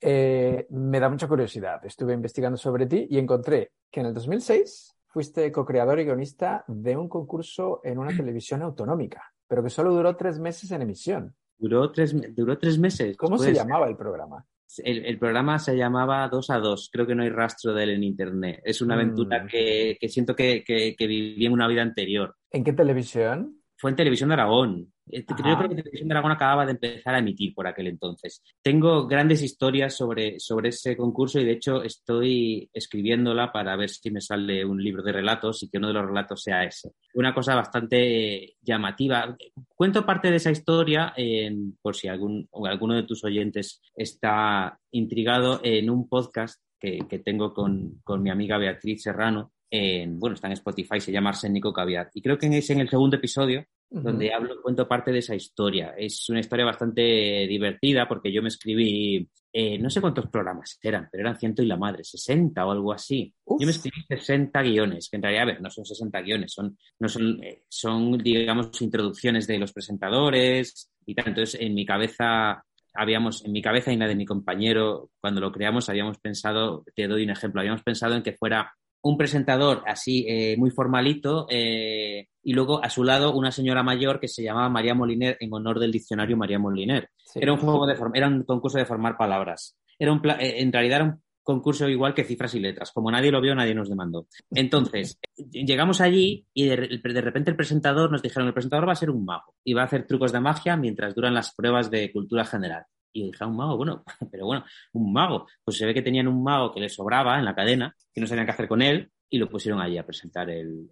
Eh, me da mucha curiosidad. Estuve investigando sobre ti y encontré que en el 2006 fuiste co-creador y guionista de un concurso en una televisión autonómica, pero que solo duró tres meses en emisión. Duró tres, duró tres meses. ¿Cómo se llamaba el programa? El, programa se llamaba Dos a Dos. Creo que no hay rastro de él en internet. Es una aventura mm. que, siento que, que, que viví en una vida anterior. ¿En qué televisión? Fue en Televisión de Aragón. Yo creo que Televisión de Aragón acababa de empezar a emitir por aquel entonces. Tengo grandes historias sobre, sobre ese concurso y de hecho estoy escribiéndola para ver si me sale un libro de relatos y que uno de los relatos sea ese. Una cosa bastante llamativa. Cuento parte de esa historia por si algún, alguno de tus oyentes está intrigado en un podcast que, tengo con, con mi amiga Beatriz Serrano, bueno, está en Spotify, se llama Arsénico Caviar. Y creo que es en el segundo episodio donde hablo, cuento parte de esa historia. Es una historia bastante divertida porque yo me escribí, eh, no sé cuántos programas eran, pero eran ciento y la madre, 60 o algo así. Yo me escribí 60 guiones, que en realidad, a ver, no son 60 guiones, son, no son, eh, son, digamos, introducciones de los presentadores y tal. Entonces, en mi cabeza habíamos, en mi cabeza y la de mi compañero, cuando lo creamos, habíamos pensado, te doy un ejemplo, habíamos pensado en que fuera un presentador así eh, muy formalito eh, y luego a su lado una señora mayor que se llamaba María Moliner en honor del diccionario María Moliner. Era un juego de era un concurso de formar palabras. Era un eh, en realidad era un concurso igual que cifras y letras. Como nadie lo vio, nadie nos demandó. Entonces, llegamos allí y de, de, repente el presentador nos dijeron, el presentador va a ser un mago y va a hacer trucos de magia mientras duran las pruebas de cultura general. Y dije, un mago, bueno, pero bueno, un mago. Pues se ve que tenían un mago que les sobraba en la cadena, que no sabían qué hacer con él, y lo pusieron allí a presentar el,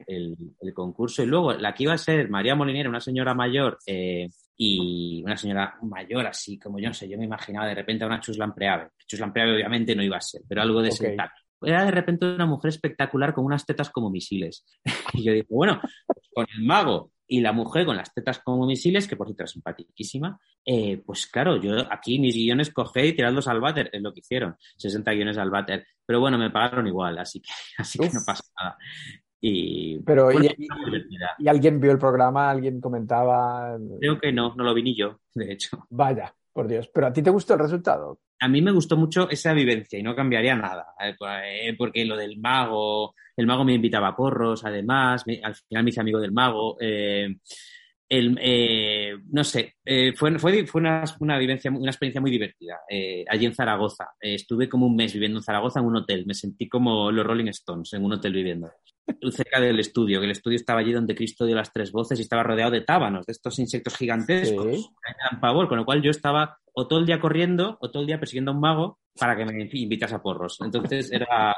concurso. Y luego la que iba a ser María Molinera, una señora mayor, eh, y una señora mayor, así como yo no sé, yo me imaginaba de repente a una Chuslan Preave. Chuslan Preave obviamente no iba a ser, pero algo de ese Era de repente una mujer espectacular con unas tetas como misiles. y yo dije, bueno, pues con el mago y la mujer con las tetas como misiles, que por cierto es simpaticísima, eh, pues claro, yo aquí mis guiones cogé y tiradlos al váter, es lo que hicieron, 60 guiones al váter. Pero bueno, me pagaron igual, así que, así que no pasa nada. Y, Pero, y, alguien vio el programa? ¿Alguien comentaba? Creo que no, no lo vi ni yo, de hecho. Vaya, por Dios. ¿Pero a ti te gustó el resultado? A mí me gustó mucho esa vivencia y no cambiaría nada, eh, pues, eh, porque lo del mago, el mago me invitaba a porros, además, al final me hice amigo del mago. Eh, eh, no sé, eh, fue, fue, fue una, una, vivencia, una experiencia muy divertida. Eh, allí en Zaragoza. estuve como un mes viviendo en Zaragoza en un hotel. Me sentí como los Rolling Stones en un hotel viviendo. Cerca del estudio, que el estudio estaba allí donde Cristo dio las tres voces y estaba rodeado de tábanos, de estos insectos gigantescos. Sí. Me pavor, con lo cual yo estaba o todo el día corriendo o todo el día persiguiendo a un mago para que me invitase a porros. Entonces era,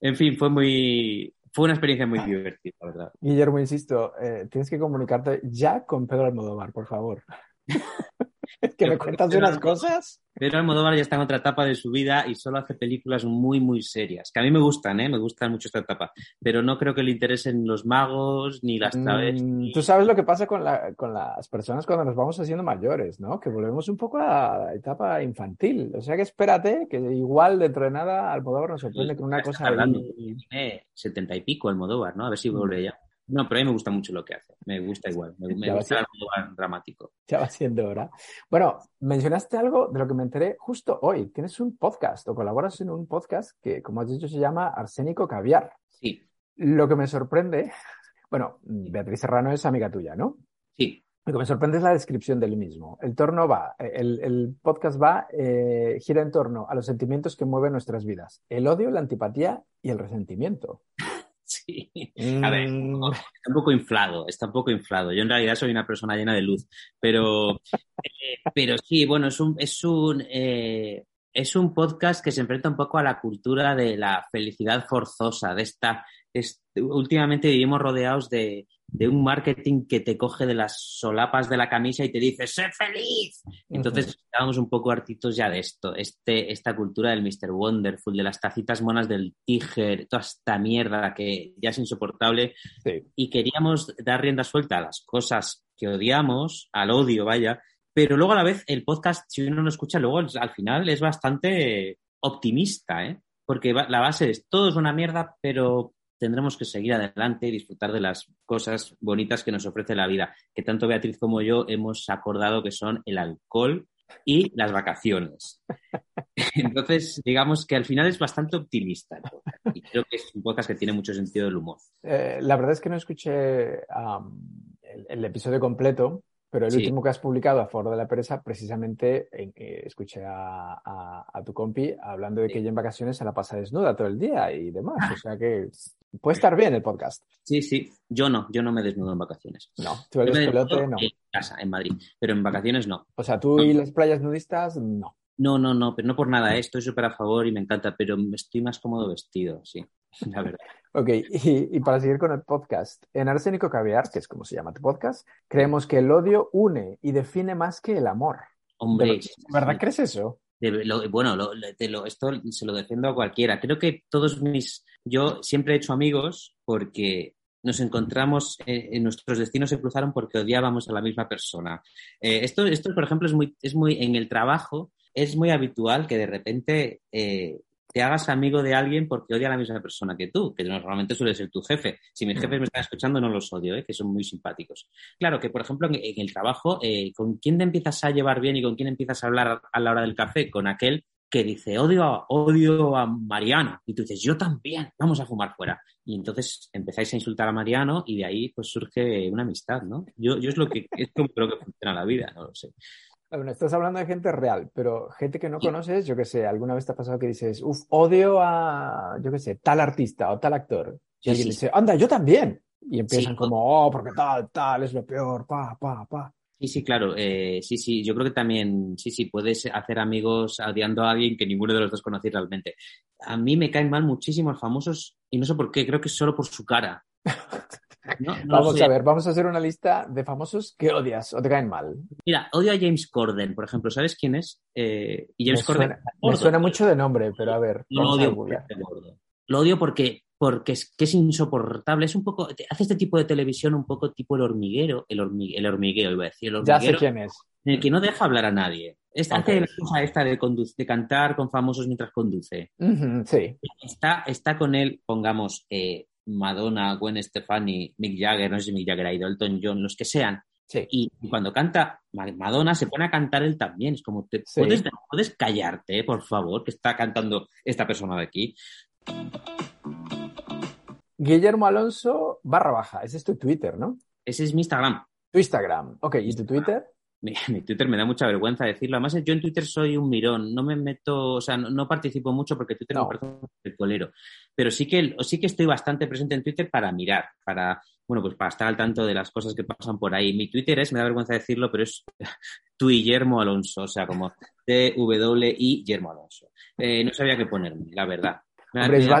en fin, fue muy, fue una experiencia muy divertida, la verdad. Guillermo, insisto, eh, tienes que comunicarte ya con Pedro Almodóvar, por favor. que me cuentas unas cosas. Pedro Almodóvar ya está en otra etapa de su vida y solo hace películas muy, muy serias, que a mí me gustan, ¿eh? me gustan mucho esta etapa, pero no creo que le interesen los magos ni las traves. Mm, tú sabes lo que pasa con, la, con las personas cuando nos vamos haciendo mayores, ¿no? Que volvemos un poco a la etapa infantil. O sea que espérate, que igual dentro de nada Almodóvar nos sorprende con una cosa... Hablando, setenta y pico Almodóvar, ¿no? A ver si vuelve ya. No, pero a mí me gusta mucho lo que hace. Me gusta igual. Me, gusta el dramático. Ya va siendo hora. Bueno, mencionaste algo de lo que me enteré justo hoy. Tienes un podcast o colaboras en un podcast que, como has dicho, se llama Arsénico Caviar. Sí. Lo que me sorprende, bueno, Beatriz Serrano es amiga tuya, ¿no? Sí. Lo que me sorprende es la descripción del mismo. El torno va, el, el podcast va, eh, gira en torno a los sentimientos que mueven nuestras vidas. El odio, la antipatía y el resentimiento. Sí. A ver, mm. está un poco inflado, está un poco inflado. Yo en realidad soy una persona llena de luz, pero, eh, pero sí, bueno, es un, es un, eh, es un podcast que se enfrenta un poco a la cultura de la felicidad forzosa, de esta, últimamente vivimos rodeados de, de un marketing que te coge de las solapas de la camisa y te dice ¡sé feliz! Entonces estábamos un poco hartitos ya de esto, este, esta cultura del Mr. Wonderful, de las tacitas monas del Tiger, toda esta mierda que ya es insoportable. Y queríamos dar rienda suelta a las cosas que odiamos, al odio, vaya, pero luego a la vez el podcast, si uno lo escucha, luego al final es bastante optimista, ¿eh? Porque la base es todo es una mierda, pero tendremos que seguir adelante y disfrutar de las cosas bonitas que nos ofrece la vida, que tanto Beatriz como yo hemos acordado que son el alcohol y las vacaciones. Entonces, digamos que al final es bastante optimista. Y creo que es un podcast que tiene mucho sentido del humor. Eh, la verdad es que no escuché el, episodio completo, pero el último que has publicado a favor de la pereza, precisamente eh, escuché a, tu compi hablando de que ella en vacaciones se la pasa desnuda todo el día y demás. O sea que puede estar bien el podcast. Sí, sí. Yo no, yo no me desnudo en vacaciones. No, tú eres pelote, no. En casa, en Madrid, pero en vacaciones no. O sea, tú y las playas nudistas, no. No, no, no, pero no por nada, ¿eh? estoy súper a favor y me encanta, pero estoy más cómodo vestido, sí, la verdad. ok, y, para seguir con el podcast, en Arsénico Caviar, que es como se llama tu podcast, creemos que el odio une y define más que el amor. Hombre, ¿verdad crees eso? bueno, esto se lo defiendo a cualquiera. Creo que todos mis. Yo siempre he hecho amigos porque nos encontramos, en nuestros destinos se cruzaron porque odiábamos a la misma persona. esto, esto, por ejemplo, es muy, es muy, en el trabajo es muy habitual que de repente te hagas amigo de alguien porque odia a la misma persona que tú, que normalmente suele ser tu jefe. Si mis jefes me están escuchando, no los odio, ¿eh? que son muy simpáticos. Claro que, por ejemplo, en, el trabajo, eh, ¿con quién te empiezas a llevar bien y con quién empiezas a hablar a la hora del café? Con aquel que dice, odio a, odio a Mariano. Y tú dices, yo también, vamos a fumar fuera. Y entonces empezáis a insultar a Mariano y de ahí pues surge una amistad, ¿no? Yo, yo es lo que es como creo que funciona la vida, no lo sé. Bueno, estás hablando de gente real, pero gente que no conoces, yo qué sé, alguna vez te ha pasado que dices, uff, odio a, yo qué sé, tal artista o tal actor. Y alguien dice, anda, yo también. Y empiezan como, oh, porque tal, tal, es lo peor, pa, pa, pa. Sí, sí, claro. Eh, sí, sí, yo creo que también, sí, sí, puedes hacer amigos odiando a alguien que ninguno de los dos conocéis realmente. A mí me caen mal muchísimos famosos y no sé por qué, creo que es solo por su cara. vamos a ver, vamos a hacer una lista de famosos que odias o te caen mal. Mira, odio a James Corden, por ejemplo. ¿Sabes quién es? Eh, y James me, Corden, suena, me suena mucho de nombre, pero a ver. Lo odio, lo odio porque, porque es, que es insoportable. Es un poco. Hace este tipo de televisión un poco tipo el hormiguero. El, el hormigueo, iba a decir. El ya sé quién es. En el que no deja hablar a nadie. Esta, Hace la cosa esta de, de, cantar con famosos mientras conduce. sí. Está, está con él, pongamos, eh, Madonna, Gwen Stefani, Mick Jagger, no sé si Mick Jagger ha ido, Elton John, los que sean. Y, cuando canta Madonna, se pone a cantar él también. Es como, te, ¿puedes, callarte, por favor, que está cantando esta persona de aquí? Guillermo Alonso barra baja. Ese es tu Twitter, ¿no? Ese es mi Instagram. Tu Instagram. Ok, ¿y tu Twitter? mi, Twitter me da mucha vergüenza decirlo. Además, yo en Twitter soy un mirón, no me meto, o sea, no, participo mucho porque Twitter me parece el colero. Pero sí que, sí que estoy bastante presente en Twitter para mirar, para, bueno, pues para estar al tanto de las cosas que pasan por ahí. Mi Twitter es, me da vergüenza decirlo, pero es tu Guillermo Alonso, o sea, como T-W-I Guillermo Alonso. Eh, no sabía qué ponerme, la verdad.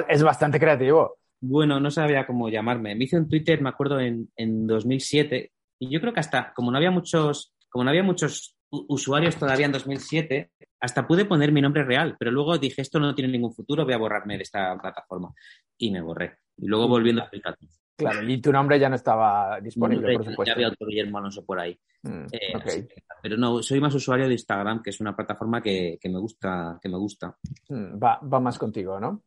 es, bastante creativo. Bueno, no sabía cómo llamarme. Me hice un Twitter, me acuerdo, en, en 2007, y yo creo que hasta, como no había muchos como no había muchos usuarios todavía en 2007, hasta pude poner mi nombre real, pero luego dije, esto no tiene ningún futuro, voy a borrarme de esta plataforma. Y me borré. Y luego volviendo a aplicar. Claro, y tu nombre ya no estaba disponible, por supuesto. Ya había otro Guillermo Alonso por ahí. Mm, eh, pero no, soy más usuario de Instagram, que es una plataforma que, me gusta. Que me gusta. Mm, va, va, más contigo, ¿no?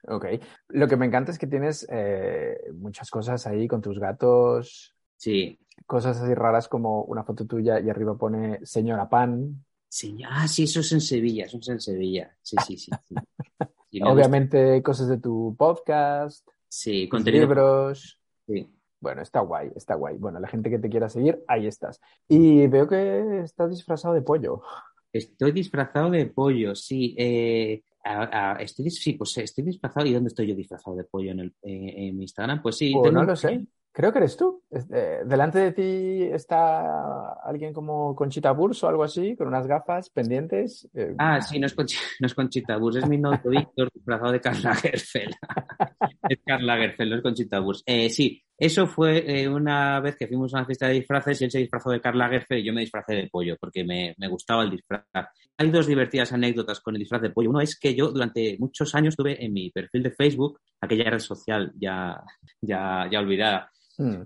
Sí. Ok. Lo que me encanta es que tienes eh, muchas cosas ahí con tus gatos. Sí cosas así raras como una foto tuya y arriba pone señora Pan. ah, sí, eso es en Sevilla, eso es en Sevilla. Sí, sí, sí. Obviamente cosas de tu podcast. Sí, contenido. Libros. Sí. Bueno, está guay, está guay. Bueno, la gente que te quiera seguir, ahí estás. Y veo que estás disfrazado de pollo. Estoy disfrazado de pollo, sí. Eh, estoy, sí, pues estoy disfrazado. ¿Y dónde estoy yo disfrazado de pollo en, el, en mi Instagram? Pues sí. Pues no lo sé. Creo que eres tú. Eh, delante de ti está alguien como Conchita Burs o algo así, con unas gafas pendientes. Eh, ah, sí, no es, Conchita, Burs, es mi novio Víctor, disfrazado de Carla Lagerfeld. es Carla Lagerfeld, no es Conchita Burs. Eh, sí, eso fue una vez que fuimos a una fiesta de disfraces y él se disfrazó de Carla Lagerfeld y yo me disfrazé de pollo porque me, me gustaba el disfraz. Hay dos divertidas anécdotas con el disfraz de pollo. Uno es que yo durante muchos años tuve en mi perfil de Facebook, aquella red social ya, ya, ya olvidada, Hmm.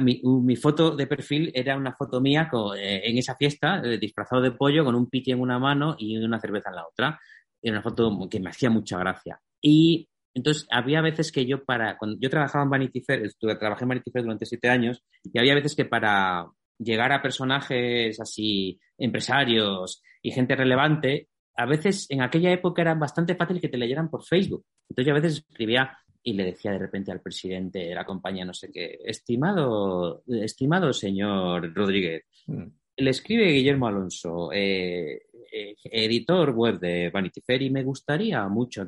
mi, foto de perfil era una foto mía eh, en esa fiesta, eh, disfrazado de pollo, con un piti en una mano y una cerveza en la otra. Era una foto que me hacía mucha gracia. Y entonces había veces que yo para, cuando yo trabajaba en Vanity Fair, trabajé en Vanity Fair durante siete años, y había veces que para llegar a personajes así, empresarios y gente relevante, a veces en aquella época era bastante fácil que te leyeran por Facebook. Entonces yo a veces escribía y le decía de repente al presidente de la compañía, no sé qué, estimado, estimado señor Rodríguez, mm. le escribe Guillermo Alonso, eh, eh, editor web de Vanity Fair y me gustaría mucho,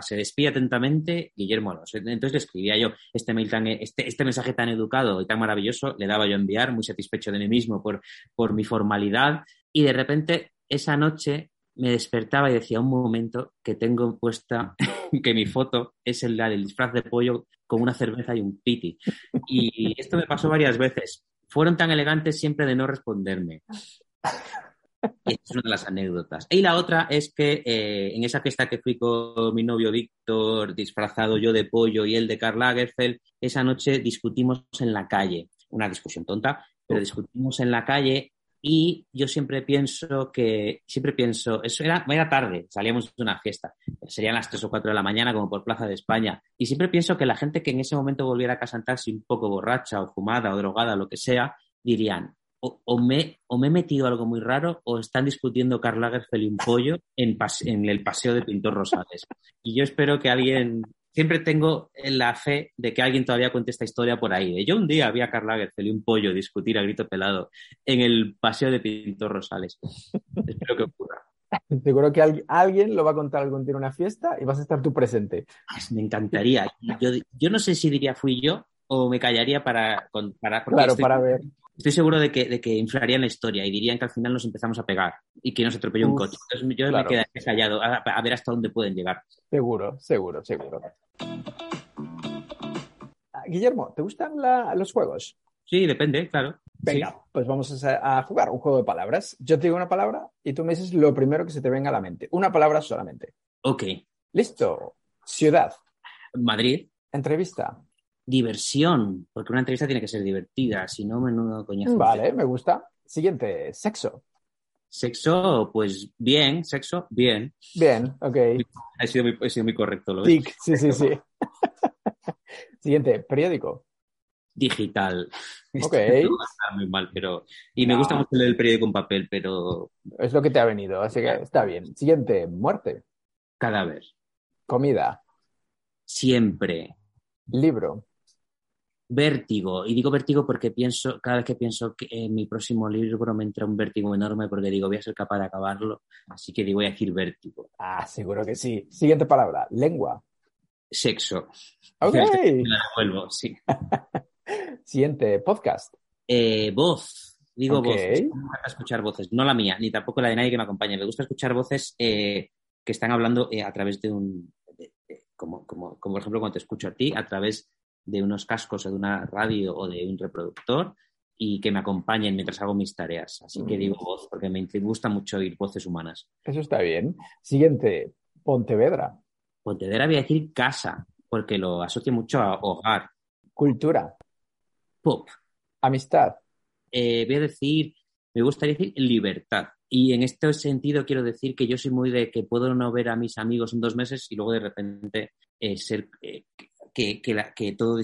se despide atentamente Guillermo Alonso. Entonces le escribía yo este, mail tan, este, este mensaje tan educado y tan maravilloso, le daba yo a enviar, muy satisfecho de mí mismo por, por mi formalidad y de repente esa noche me despertaba y decía un momento que tengo puesta que mi foto es el del disfraz de pollo con una cerveza y un piti. Y esto me pasó varias veces. Fueron tan elegantes siempre de no responderme. es una de las anécdotas. Y la otra es que eh, en esa fiesta que fui con mi novio Víctor, disfrazado yo de pollo y él de Karl Lagerfeld, esa noche discutimos en la calle. Una discusión tonta, pero discutimos en la calle y yo siempre pienso que, siempre pienso, eso era, era tarde, salíamos de una fiesta, serían las 3 o 4 de la mañana como por Plaza de España, y siempre pienso que la gente que en ese momento volviera a casa en taxi un poco borracha o fumada o drogada, lo que sea, dirían, o, me, o me he metido algo muy raro o están discutiendo Karl Lagerfeld y un pollo en, en el paseo de Pintor Rosales. Y yo espero que alguien siempre tengo la fe de que alguien todavía cuente esta historia por ahí. Yo un día vi a Karl Lagerfeld y un pollo discutir a grito pelado en el paseo de Pintor Rosales. Espero que ocurra. Seguro que alguien lo va a contar algún día en una fiesta y vas a estar tú presente. Me encantaría. Yo, no sé si diría fui yo o me callaría para... para claro, para ver. Estoy seguro de que, de que inflarían la historia y dirían que al final nos empezamos a pegar y que nos atropelló un coche. Entonces yo me quedaría callado a ver hasta dónde pueden llegar. Seguro, seguro, seguro. Ah, Guillermo, ¿te gustan los juegos? Sí, depende, claro. Venga, pues vamos a, jugar un juego de palabras. Yo te digo una palabra y tú me dices lo primero que se te venga a la mente. Una palabra solamente. Ok. Listo. Ciudad. Madrid. Entrevista. Diversión, porque una entrevista tiene que ser divertida, si no, menudo coñazo. Vale, me gusta. Siguiente, sexo. Sexo, pues bien, sexo, bien. Bien, ok. He sido muy, sido muy correcto. ¿lo sí, sí, sí. Siguiente, periódico. Digital. Ok. muy mal, pero. Y me gusta mucho leer el periódico en papel, pero. Es lo que te ha venido, así que está bien. Siguiente, muerte. Cadáver. Comida. Siempre. Libro vértigo. Y digo vértigo porque pienso, cada vez que pienso que en mi próximo libro me entra un vértigo enorme porque digo, voy a ser capaz de acabarlo. Así que digo, voy a decir vértigo. Ah, seguro que sí. Siguiente palabra, lengua. Sexo. Ok. vuelvo, sí. Siguiente, podcast. Eh, voz. Digo voces. Me gusta escuchar voces. No la mía, ni tampoco la de nadie que me acompañe. Me gusta escuchar voces eh, que están hablando eh, a través de un. como, como, como, por ejemplo, cuando te escucho a ti, a través de unos cascos o de una radio o de un reproductor y que me acompañen mientras hago mis tareas. Así que digo voz, porque me gusta mucho oír voces humanas. Eso está bien. Siguiente, Pontevedra. Pontevedra voy a decir casa, porque lo asocio mucho a hogar. Cultura. Pop. Amistad. Eh, voy a decir, me gustaría decir libertad. Y en este sentido quiero decir que yo soy muy de que puedo no ver a mis amigos en dos meses y luego de repente eh, ser, eh, que, todo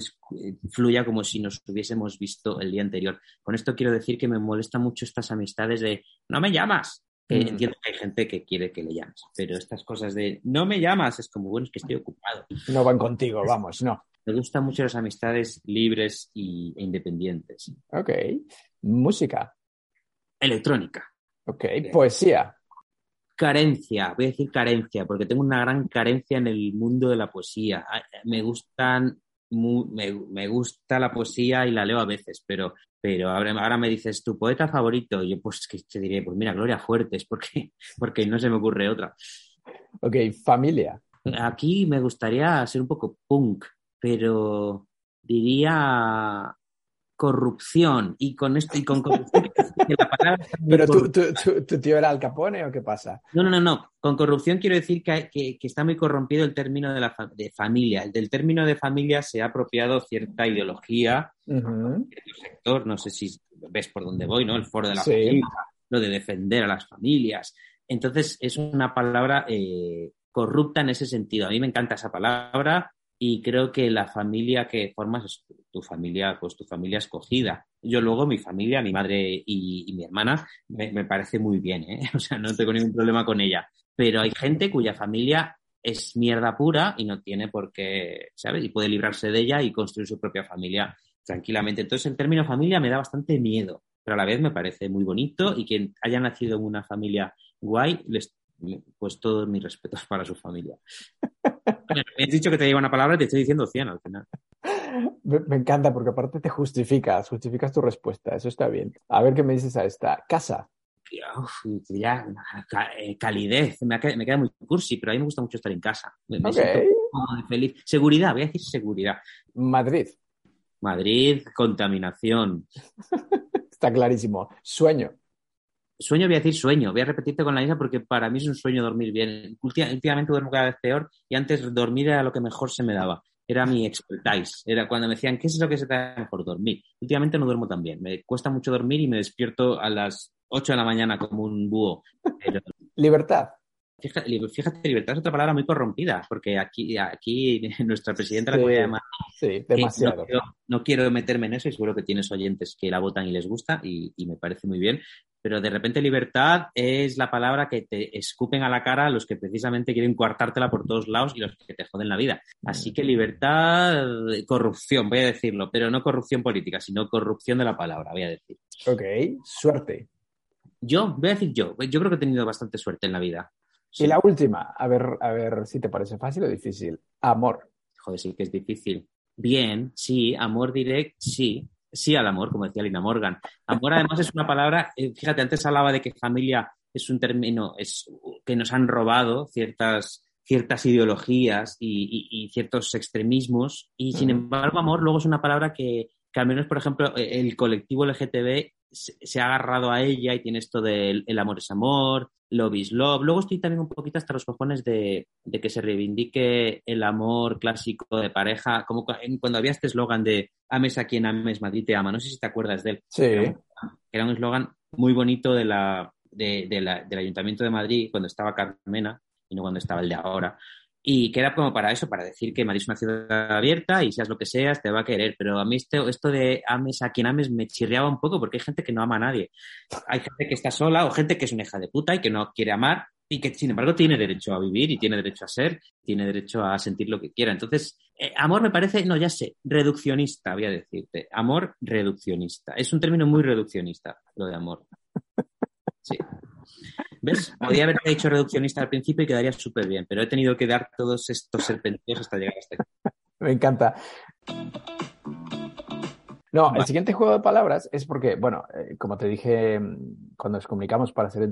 fluya como si nos hubiésemos visto el día anterior. Con esto quiero decir que me molesta mucho estas amistades de no me llamas. Mm. Entiendo que hay gente que quiere que le llames, pero estas cosas de no me llamas es como, bueno, es que estoy ocupado. No van contigo, vamos, no. Me gustan mucho las amistades libres e independientes. Ok. Música. Electrónica. Ok. Poesía carencia, voy a decir carencia, porque tengo una gran carencia en el mundo de la poesía. Me gustan, me, gusta la poesía y la leo a veces, pero, pero ahora, me dices tu poeta favorito, yo pues que te diré, pues mira, Gloria Fuertes, porque, porque no se me ocurre otra. Ok, familia. Aquí me gustaría ser un poco punk, pero diría corrupción y con esto y con corrupción la palabra pero tú, tu tío era Al Capone o qué pasa no no no no. Con corrupción quiero decir que, que, está muy corrompido el término de la de familia. El del término de familia se ha apropiado cierta ideología uh sector. No sé si ves por dónde voy no el foro de la familia lo de defender a las familias. Entonces es una palabra eh, corrupta en ese sentido. A mí me encanta esa palabra y creo que la familia que formas es tu familia, pues tu familia escogida. Yo luego mi familia, mi madre y, mi hermana, me, parece muy bien, ¿eh? O sea, no tengo ningún problema con ella. Pero hay gente cuya familia es mierda pura y no tiene por qué, ¿sabes? Y puede librarse de ella y construir su propia familia tranquilamente. Entonces, el término familia me da bastante miedo, pero a la vez me parece muy bonito y quien haya nacido en una familia guay, les, pues todos mis respetos para su familia. me has dicho que te diga una palabra y te estoy diciendo 100 al final. Me, encanta porque aparte te justificas, justificas tu respuesta, eso está bien. A ver qué me dices a esta. Casa. ya, eh, calidez, me, queda muy cursi, pero a mí me gusta mucho estar en casa. Me, feliz. Seguridad, voy a decir seguridad. Madrid. Madrid, contaminación. está clarísimo. Sueño. Sueño voy a decir sueño, voy a repetirte con la misma porque para mí es un sueño dormir bien. Últimamente duermo cada vez peor y antes dormir era lo que mejor se me daba. Era mi expertise. Era cuando me decían, ¿qué es lo que se te da mejor dormir? Últimamente no duermo tan bien. Me cuesta mucho dormir y me despierto a las 8 de la mañana como un búho. Libertad. Fíjate, libertad es otra palabra muy corrompida, porque aquí, aquí nuestra presidenta la puede llamar. Sí, demasiado. No quiero, meterme en eso y seguro que tienes oyentes que la votan y les gusta y, me parece muy bien. Pero de repente libertad es la palabra que te escupen a la cara los que precisamente quieren coartártela por todos lados y los que te joden la vida. Así que libertad, corrupción, voy a decirlo, pero no corrupción política, sino corrupción de la palabra, voy a decir. Ok, suerte. Yo, voy a decir yo. Yo creo que he tenido bastante suerte en la vida. Y la última, a ver, a ver si te parece fácil o difícil. Amor. Joder, sí que es difícil. Bien, sí, amor direct, sí. Sí al amor, como decía Lina Morgan. Amor además es una palabra, eh, fíjate, antes hablaba de que familia es un término es, que nos han robado ciertas, ciertas ideologías y, ciertos extremismos y sin embargo amor luego es una palabra que, que al menos, por ejemplo, e, el colectivo LGTB se, ha agarrado a ella y tiene esto del el amor es amor, love is love. Luego estoy también un poquito hasta los cojones de, que se reivindique el amor clásico de pareja, como cuando había este eslogan de ames a quien ames, Madrid te ama. No sé si te acuerdas de él. Sí. Era un eslogan muy bonito de la, del Ayuntamiento de Madrid cuando estaba Carmena y no cuando estaba el de ahora. Y queda como para eso, para decir que Madrid es una ciudad abierta y seas lo que seas, te va a querer. Pero a mí esto, esto de ames a quien ames me chirriaba un poco porque hay gente que no ama a nadie. Hay gente que está sola o gente que es una hija de puta y que no quiere amar y que sin embargo tiene derecho a vivir y tiene derecho a ser, tiene derecho a sentir lo que quiera. Entonces, eh, amor me parece, no, ya sé, reduccionista, voy a decirte. Amor reduccionista. Es un término muy reduccionista, lo de amor. Sí. ¿Ves? Podría haber dicho reduccionista al principio y quedaría súper bien, pero he tenido que dar todos estos serpentillos hasta llegar hasta aquí. Me encanta. No, el siguiente juego de palabras es porque, bueno, eh, como te dije mm, cuando nos comunicamos para hacer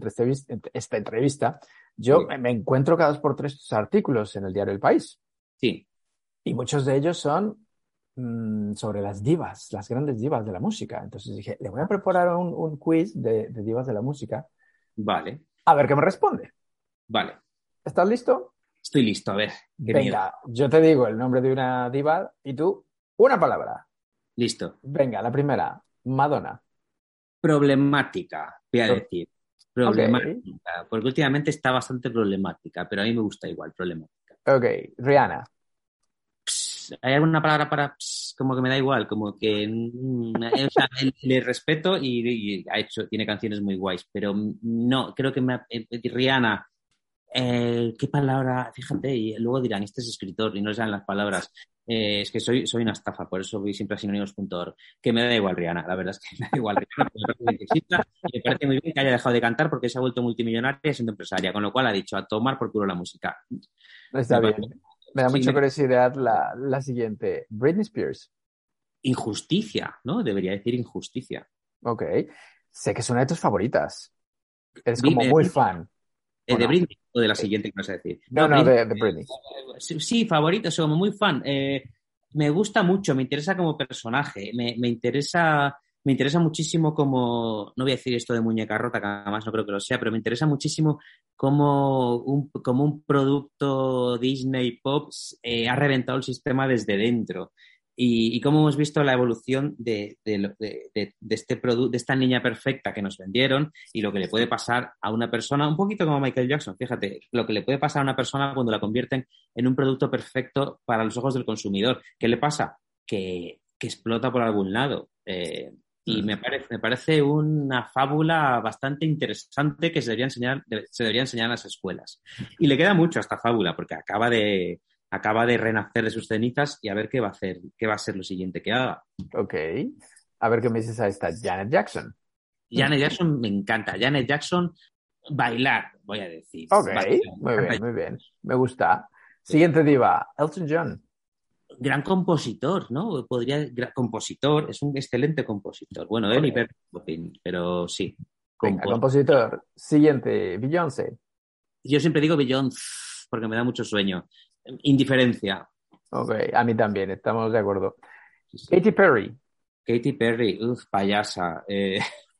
esta entrevista, yo me encuentro cada dos por tres artículos en el diario El País. Sí. Y muchos de ellos son mm, sobre las divas, las grandes divas de la música. Entonces dije, le voy a preparar un, quiz de, divas de la música. Vale. A ver qué me responde. Vale. ¿Estás listo? Estoy listo, a ver. Venga, yo te digo el nombre de una diva y tú una palabra. Listo. Venga, la primera, Madonna. Problemática, voy a decir. Problemática, porque últimamente está bastante problemática, pero a mí me gusta igual, problemática. Ok, Rihanna. ¿Hay alguna palabra para como que me da igual? Como que eh, le, respeto y, ha hecho, tiene canciones muy guays, pero no, creo que me, eh, Rihanna, eh, ¿qué palabra? Fíjate, y luego dirán, este es escritor y no saben las palabras. es que soy, soy una estafa, por eso voy siempre a sinónimos.org. Que me da igual Rihanna, la verdad es que me da igual Rihanna, y me parece muy bien que haya dejado de cantar porque se ha vuelto multimillonaria siendo empresaria, con lo cual ha dicho a tomar por culo la música. Está bien. Me da mucha curiosidad la, la, siguiente. Britney Spears. Injusticia, ¿no? Debería decir injusticia. Ok. Sé que es una de tus favoritas. Eres como muy fan. ¿De Britney o de la siguiente que vas a decir? No, no, de, Britney. Sí, favorita, soy muy fan. Eh, me gusta mucho, me interesa como personaje, me, me interesa me interesa muchísimo como, no voy a decir esto de muñeca rota, que además no creo que lo sea, pero me interesa muchísimo cómo un, como un producto Disney Pop eh, ha reventado el sistema desde dentro. Y, y cómo hemos visto la evolución de, de, de, de este de esta niña perfecta que nos vendieron y lo que le puede pasar a una persona, un poquito como Michael Jackson, fíjate, lo que le puede pasar a una persona cuando la convierten en un producto perfecto para los ojos del consumidor. ¿Qué le pasa? Que, que explota por algún lado. Eh, y me parece, me parece una fábula bastante interesante que se debería enseñar, se debería enseñar en las escuelas. Y le queda mucho a esta fábula, porque acaba de, acaba de renacer de sus cenizas y a ver qué va a hacer, qué va a ser lo siguiente que haga. Ok. A ver qué me dices a esta Janet Jackson. Janet Jackson me encanta. Janet Jackson, bailar, voy a decir. Ok, muy bien, muy bien. Me gusta. Siguiente diva, Elton John gran compositor, ¿no? Podría, compositor, es un excelente compositor. Bueno, él y pero sí. compositor. Siguiente, Beyoncé. Yo siempre digo Beyoncé porque me da mucho sueño. Indiferencia. Ok, a mí también, estamos de acuerdo. Katy Perry. Katy Perry, uff, payasa. Eh,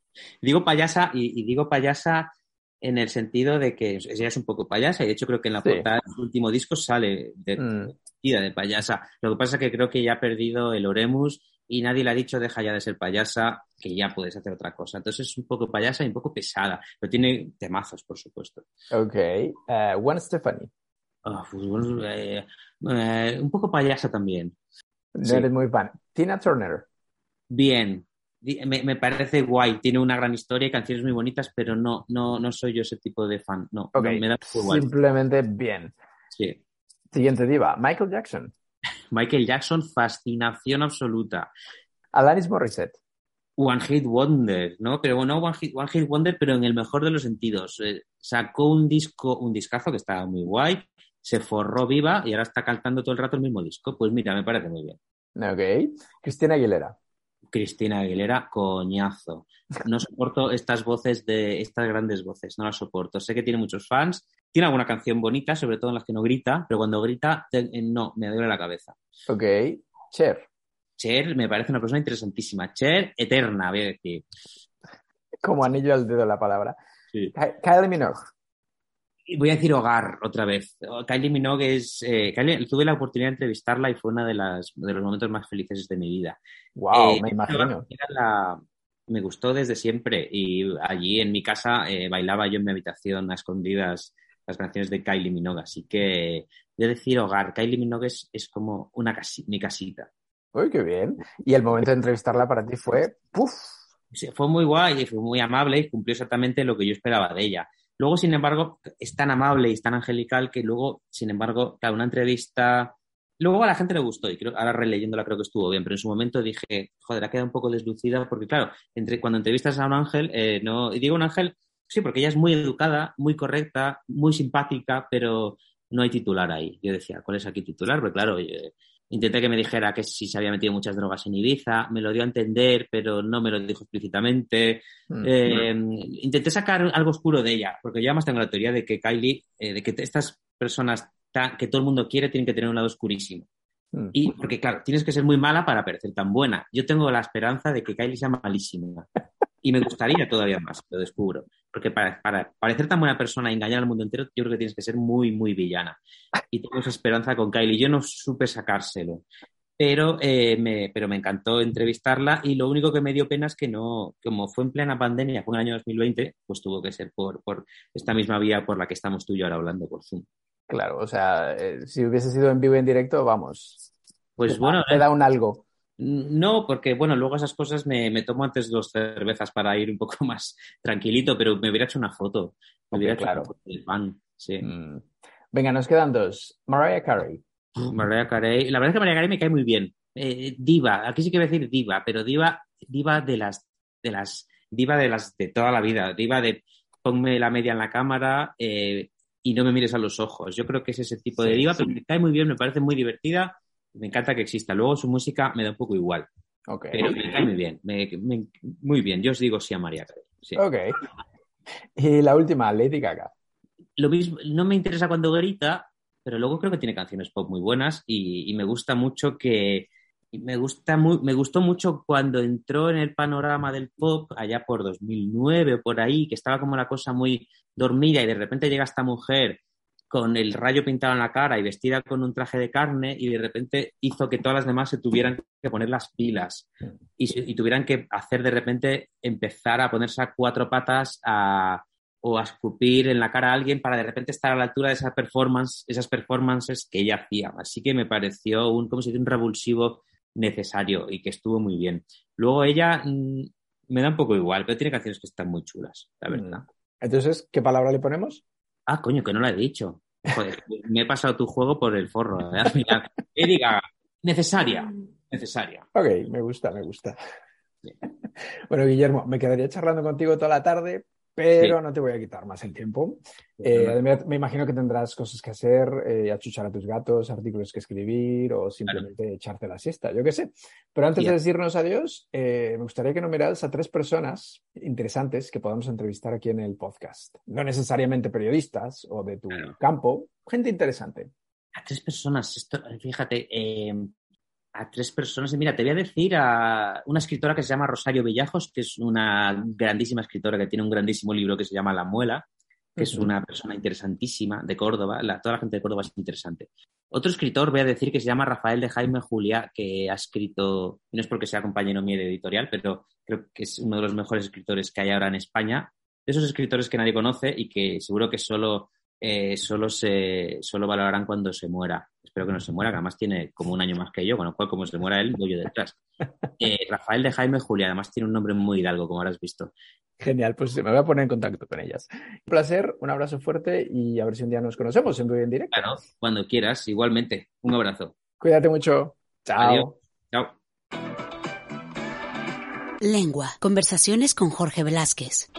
Digo payasa y, digo payasa en el sentido de que ella es un poco payasa y de hecho creo que en la portada del último disco sale de, mm. De payasa. Lo que pasa es que creo que ya ha perdido el Oremus y nadie le ha dicho deja ya de ser payasa, que ya puedes hacer otra cosa. Entonces es un poco payasa y un poco pesada, pero tiene temazos, por supuesto. Ok. Uh, pues, eh, eh, un poco payasa también. No eres muy fan. Tina Turner. Bien. Me, parece guay, tiene una gran historia y canciones muy bonitas, pero no, no, no soy yo ese tipo de fan. No, me da Simplemente bien. Sí. Siguiente diva, Michael Jackson. Michael Jackson, fascinación absoluta. Alanis Morissette. One Hit Wonder, ¿no? Pero bueno, One Hit, One Hit Wonder, pero en el mejor de los sentidos. Eh, sacó un disco, un discazo que estaba muy guay, se forró viva y ahora está cantando todo el rato el mismo disco. Pues mira, me parece muy bien. Ok. Cristina Aguilera. Cristina Aguilera, coñazo. No soporto estas voces de estas grandes voces, no las soporto. Sé que tiene muchos fans, tiene alguna canción bonita, sobre todo en las que no grita, pero cuando grita, eh, no, me duele la cabeza. Ok. Cher. Cher me parece una persona interesantísima. Cher, eterna, voy a decir. Como anillo al dedo la palabra. Kylie Minogue. Voy a decir hogar otra vez. Kylie Minogue es. Eh, tuve la oportunidad de entrevistarla y fue uno de, las, de los momentos más felices de mi vida. ¡Wow! Eh, me imagino. me gustó desde siempre y allí en mi casa eh, bailaba yo en mi habitación a escondidas las canciones de Kylie Minogue. Así que a decir hogar. Kylie Minogue es, como una mi casita. Uy, qué bien. Y el momento de entrevistarla para ti fue. ¡Puf! fue muy guay, fue muy amable y cumplió exactamente lo que yo esperaba de ella. Luego, sin embargo, es tan amable y es tan angelical que luego, sin embargo, cada una entrevista. Luego a la gente le gustó y creo, ahora releyéndola creo que estuvo bien, pero en su momento dije, joder, ha quedado un poco deslucida porque, claro, entre, cuando entrevistas a un ángel, eh, no, y digo un ángel, sí, porque ella es muy educada, muy correcta, muy simpática, pero no hay titular ahí. Yo decía, ¿cuál es aquí titular? Porque, claro, Intenté que me dijera que si se había metido muchas drogas en Ibiza, me lo dio a entender, pero no me lo dijo explícitamente. Mm. Eh, intenté sacar algo oscuro de ella, porque yo además tengo la teoría de que Kylie, eh, de que estas personas que todo el mundo quiere tienen que tener un lado oscurísimo. Mm. Y porque, claro, tienes que ser muy mala para parecer tan buena. Yo tengo la esperanza de que Kylie sea malísima. Y me gustaría todavía más, lo descubro. Porque para, parecer tan buena persona y engañar al mundo entero, yo creo que tienes que ser muy, muy villana. Y tengo esa esperanza con Kylie. Yo no supe sacárselo. Pero, eh, me, pero me encantó entrevistarla y lo único que me dio pena es que no, como fue en plena pandemia, fue en el año 2020, pues tuvo que ser por, por esta misma vía por la que estamos tú y yo ahora hablando por Zoom. Claro, o sea, eh, si hubiese sido en vivo y en directo, vamos. Pues bueno. te da un algo. No, porque bueno, luego esas cosas me, tomo antes dos cervezas para ir un poco más tranquilito, pero me hubiera hecho una foto. Me hubiera hecho claro. una foto del fan, sí. Mm. Venga, nos quedan dos. Mariah Carey. Mariah Carey. La verdad es que Mariah Carey me cae muy bien. Eh, diva, aquí sí que voy a decir diva, pero diva, diva de las, de las, diva de las de toda la vida, diva de ponme la media en la cámara eh, y no me mires a los ojos. Yo creo que es ese tipo de diva, pero me cae muy bien, me parece muy divertida me encanta que exista. Luego su música me da un poco igual. Pero me cae muy bien. muy bien. Yo os digo sí a María Carey. Ok. Y la última, Lady Gaga. Lo mismo, no me interesa cuando grita, pero luego creo que tiene canciones pop muy buenas y, me gusta mucho que. Me, gusta me gustó mucho cuando entró en el panorama del pop allá por 2009 o por ahí, que estaba como la cosa muy dormida y de repente llega esta mujer con el rayo pintado en la cara y vestida con un traje de carne y de repente hizo que todas las demás se tuvieran que poner las pilas y, tuvieran que hacer de repente empezar a ponerse a cuatro patas o a escupir en la cara a alguien para de repente estar a la altura de esa performance, esas performances que ella hacía. Así que me pareció un, como si un revulsivo necesario y que estuvo muy bien. Luego ella mm, me da un poco igual, pero tiene canciones que están muy chulas, la mm. verdad. Entonces, ¿qué palabra le ponemos? Ah, coño, que no la he dicho. Joder, me he pasado tu juego por el forro. ¿eh? diga, necesaria, necesaria. Ok, me gusta, me gusta. Bueno, Guillermo, me quedaría charlando contigo toda la tarde, pero no te voy a quitar más el tiempo. Eh, me imagino que tendrás cosas que hacer, eh, achuchar a tus gatos, artículos que escribir o simplemente echarte la siesta, yo qué sé. Pero antes de decirnos adiós, eh, me gustaría que nombraras a tres personas interesantes que podamos entrevistar aquí en el podcast. No necesariamente periodistas o de tu campo, gente interesante. A tres personas, esto, fíjate, a tres personas. Mira, te voy a decir a una escritora que se llama Rosario Villajos, que es una grandísima escritora que tiene un grandísimo libro que se llama La Muela, que es una persona interesantísima de Córdoba. toda la gente de Córdoba es interesante. Otro escritor, voy a decir, que se llama Rafael de Jaime Julia, que ha escrito, no es porque sea compañero mío de editorial, pero creo que es uno de los mejores escritores que hay ahora en España. De esos escritores que nadie conoce y que seguro que solo eh, solo, se, solo valorarán cuando se muera. Espero que no se muera, que además tiene como un año más que yo, con lo cual, como se muera él, voy yo detrás. Eh, Rafael de Jaime Julia, además tiene un nombre muy hidalgo, como habrás visto. Genial, pues me voy a poner en contacto con ellas. Un placer, un abrazo fuerte y a ver si un día nos conocemos en en directo. Claro, cuando quieras, igualmente. Un abrazo. Cuídate mucho. Chao. Chao. Lengua. Conversaciones con Jorge Velázquez.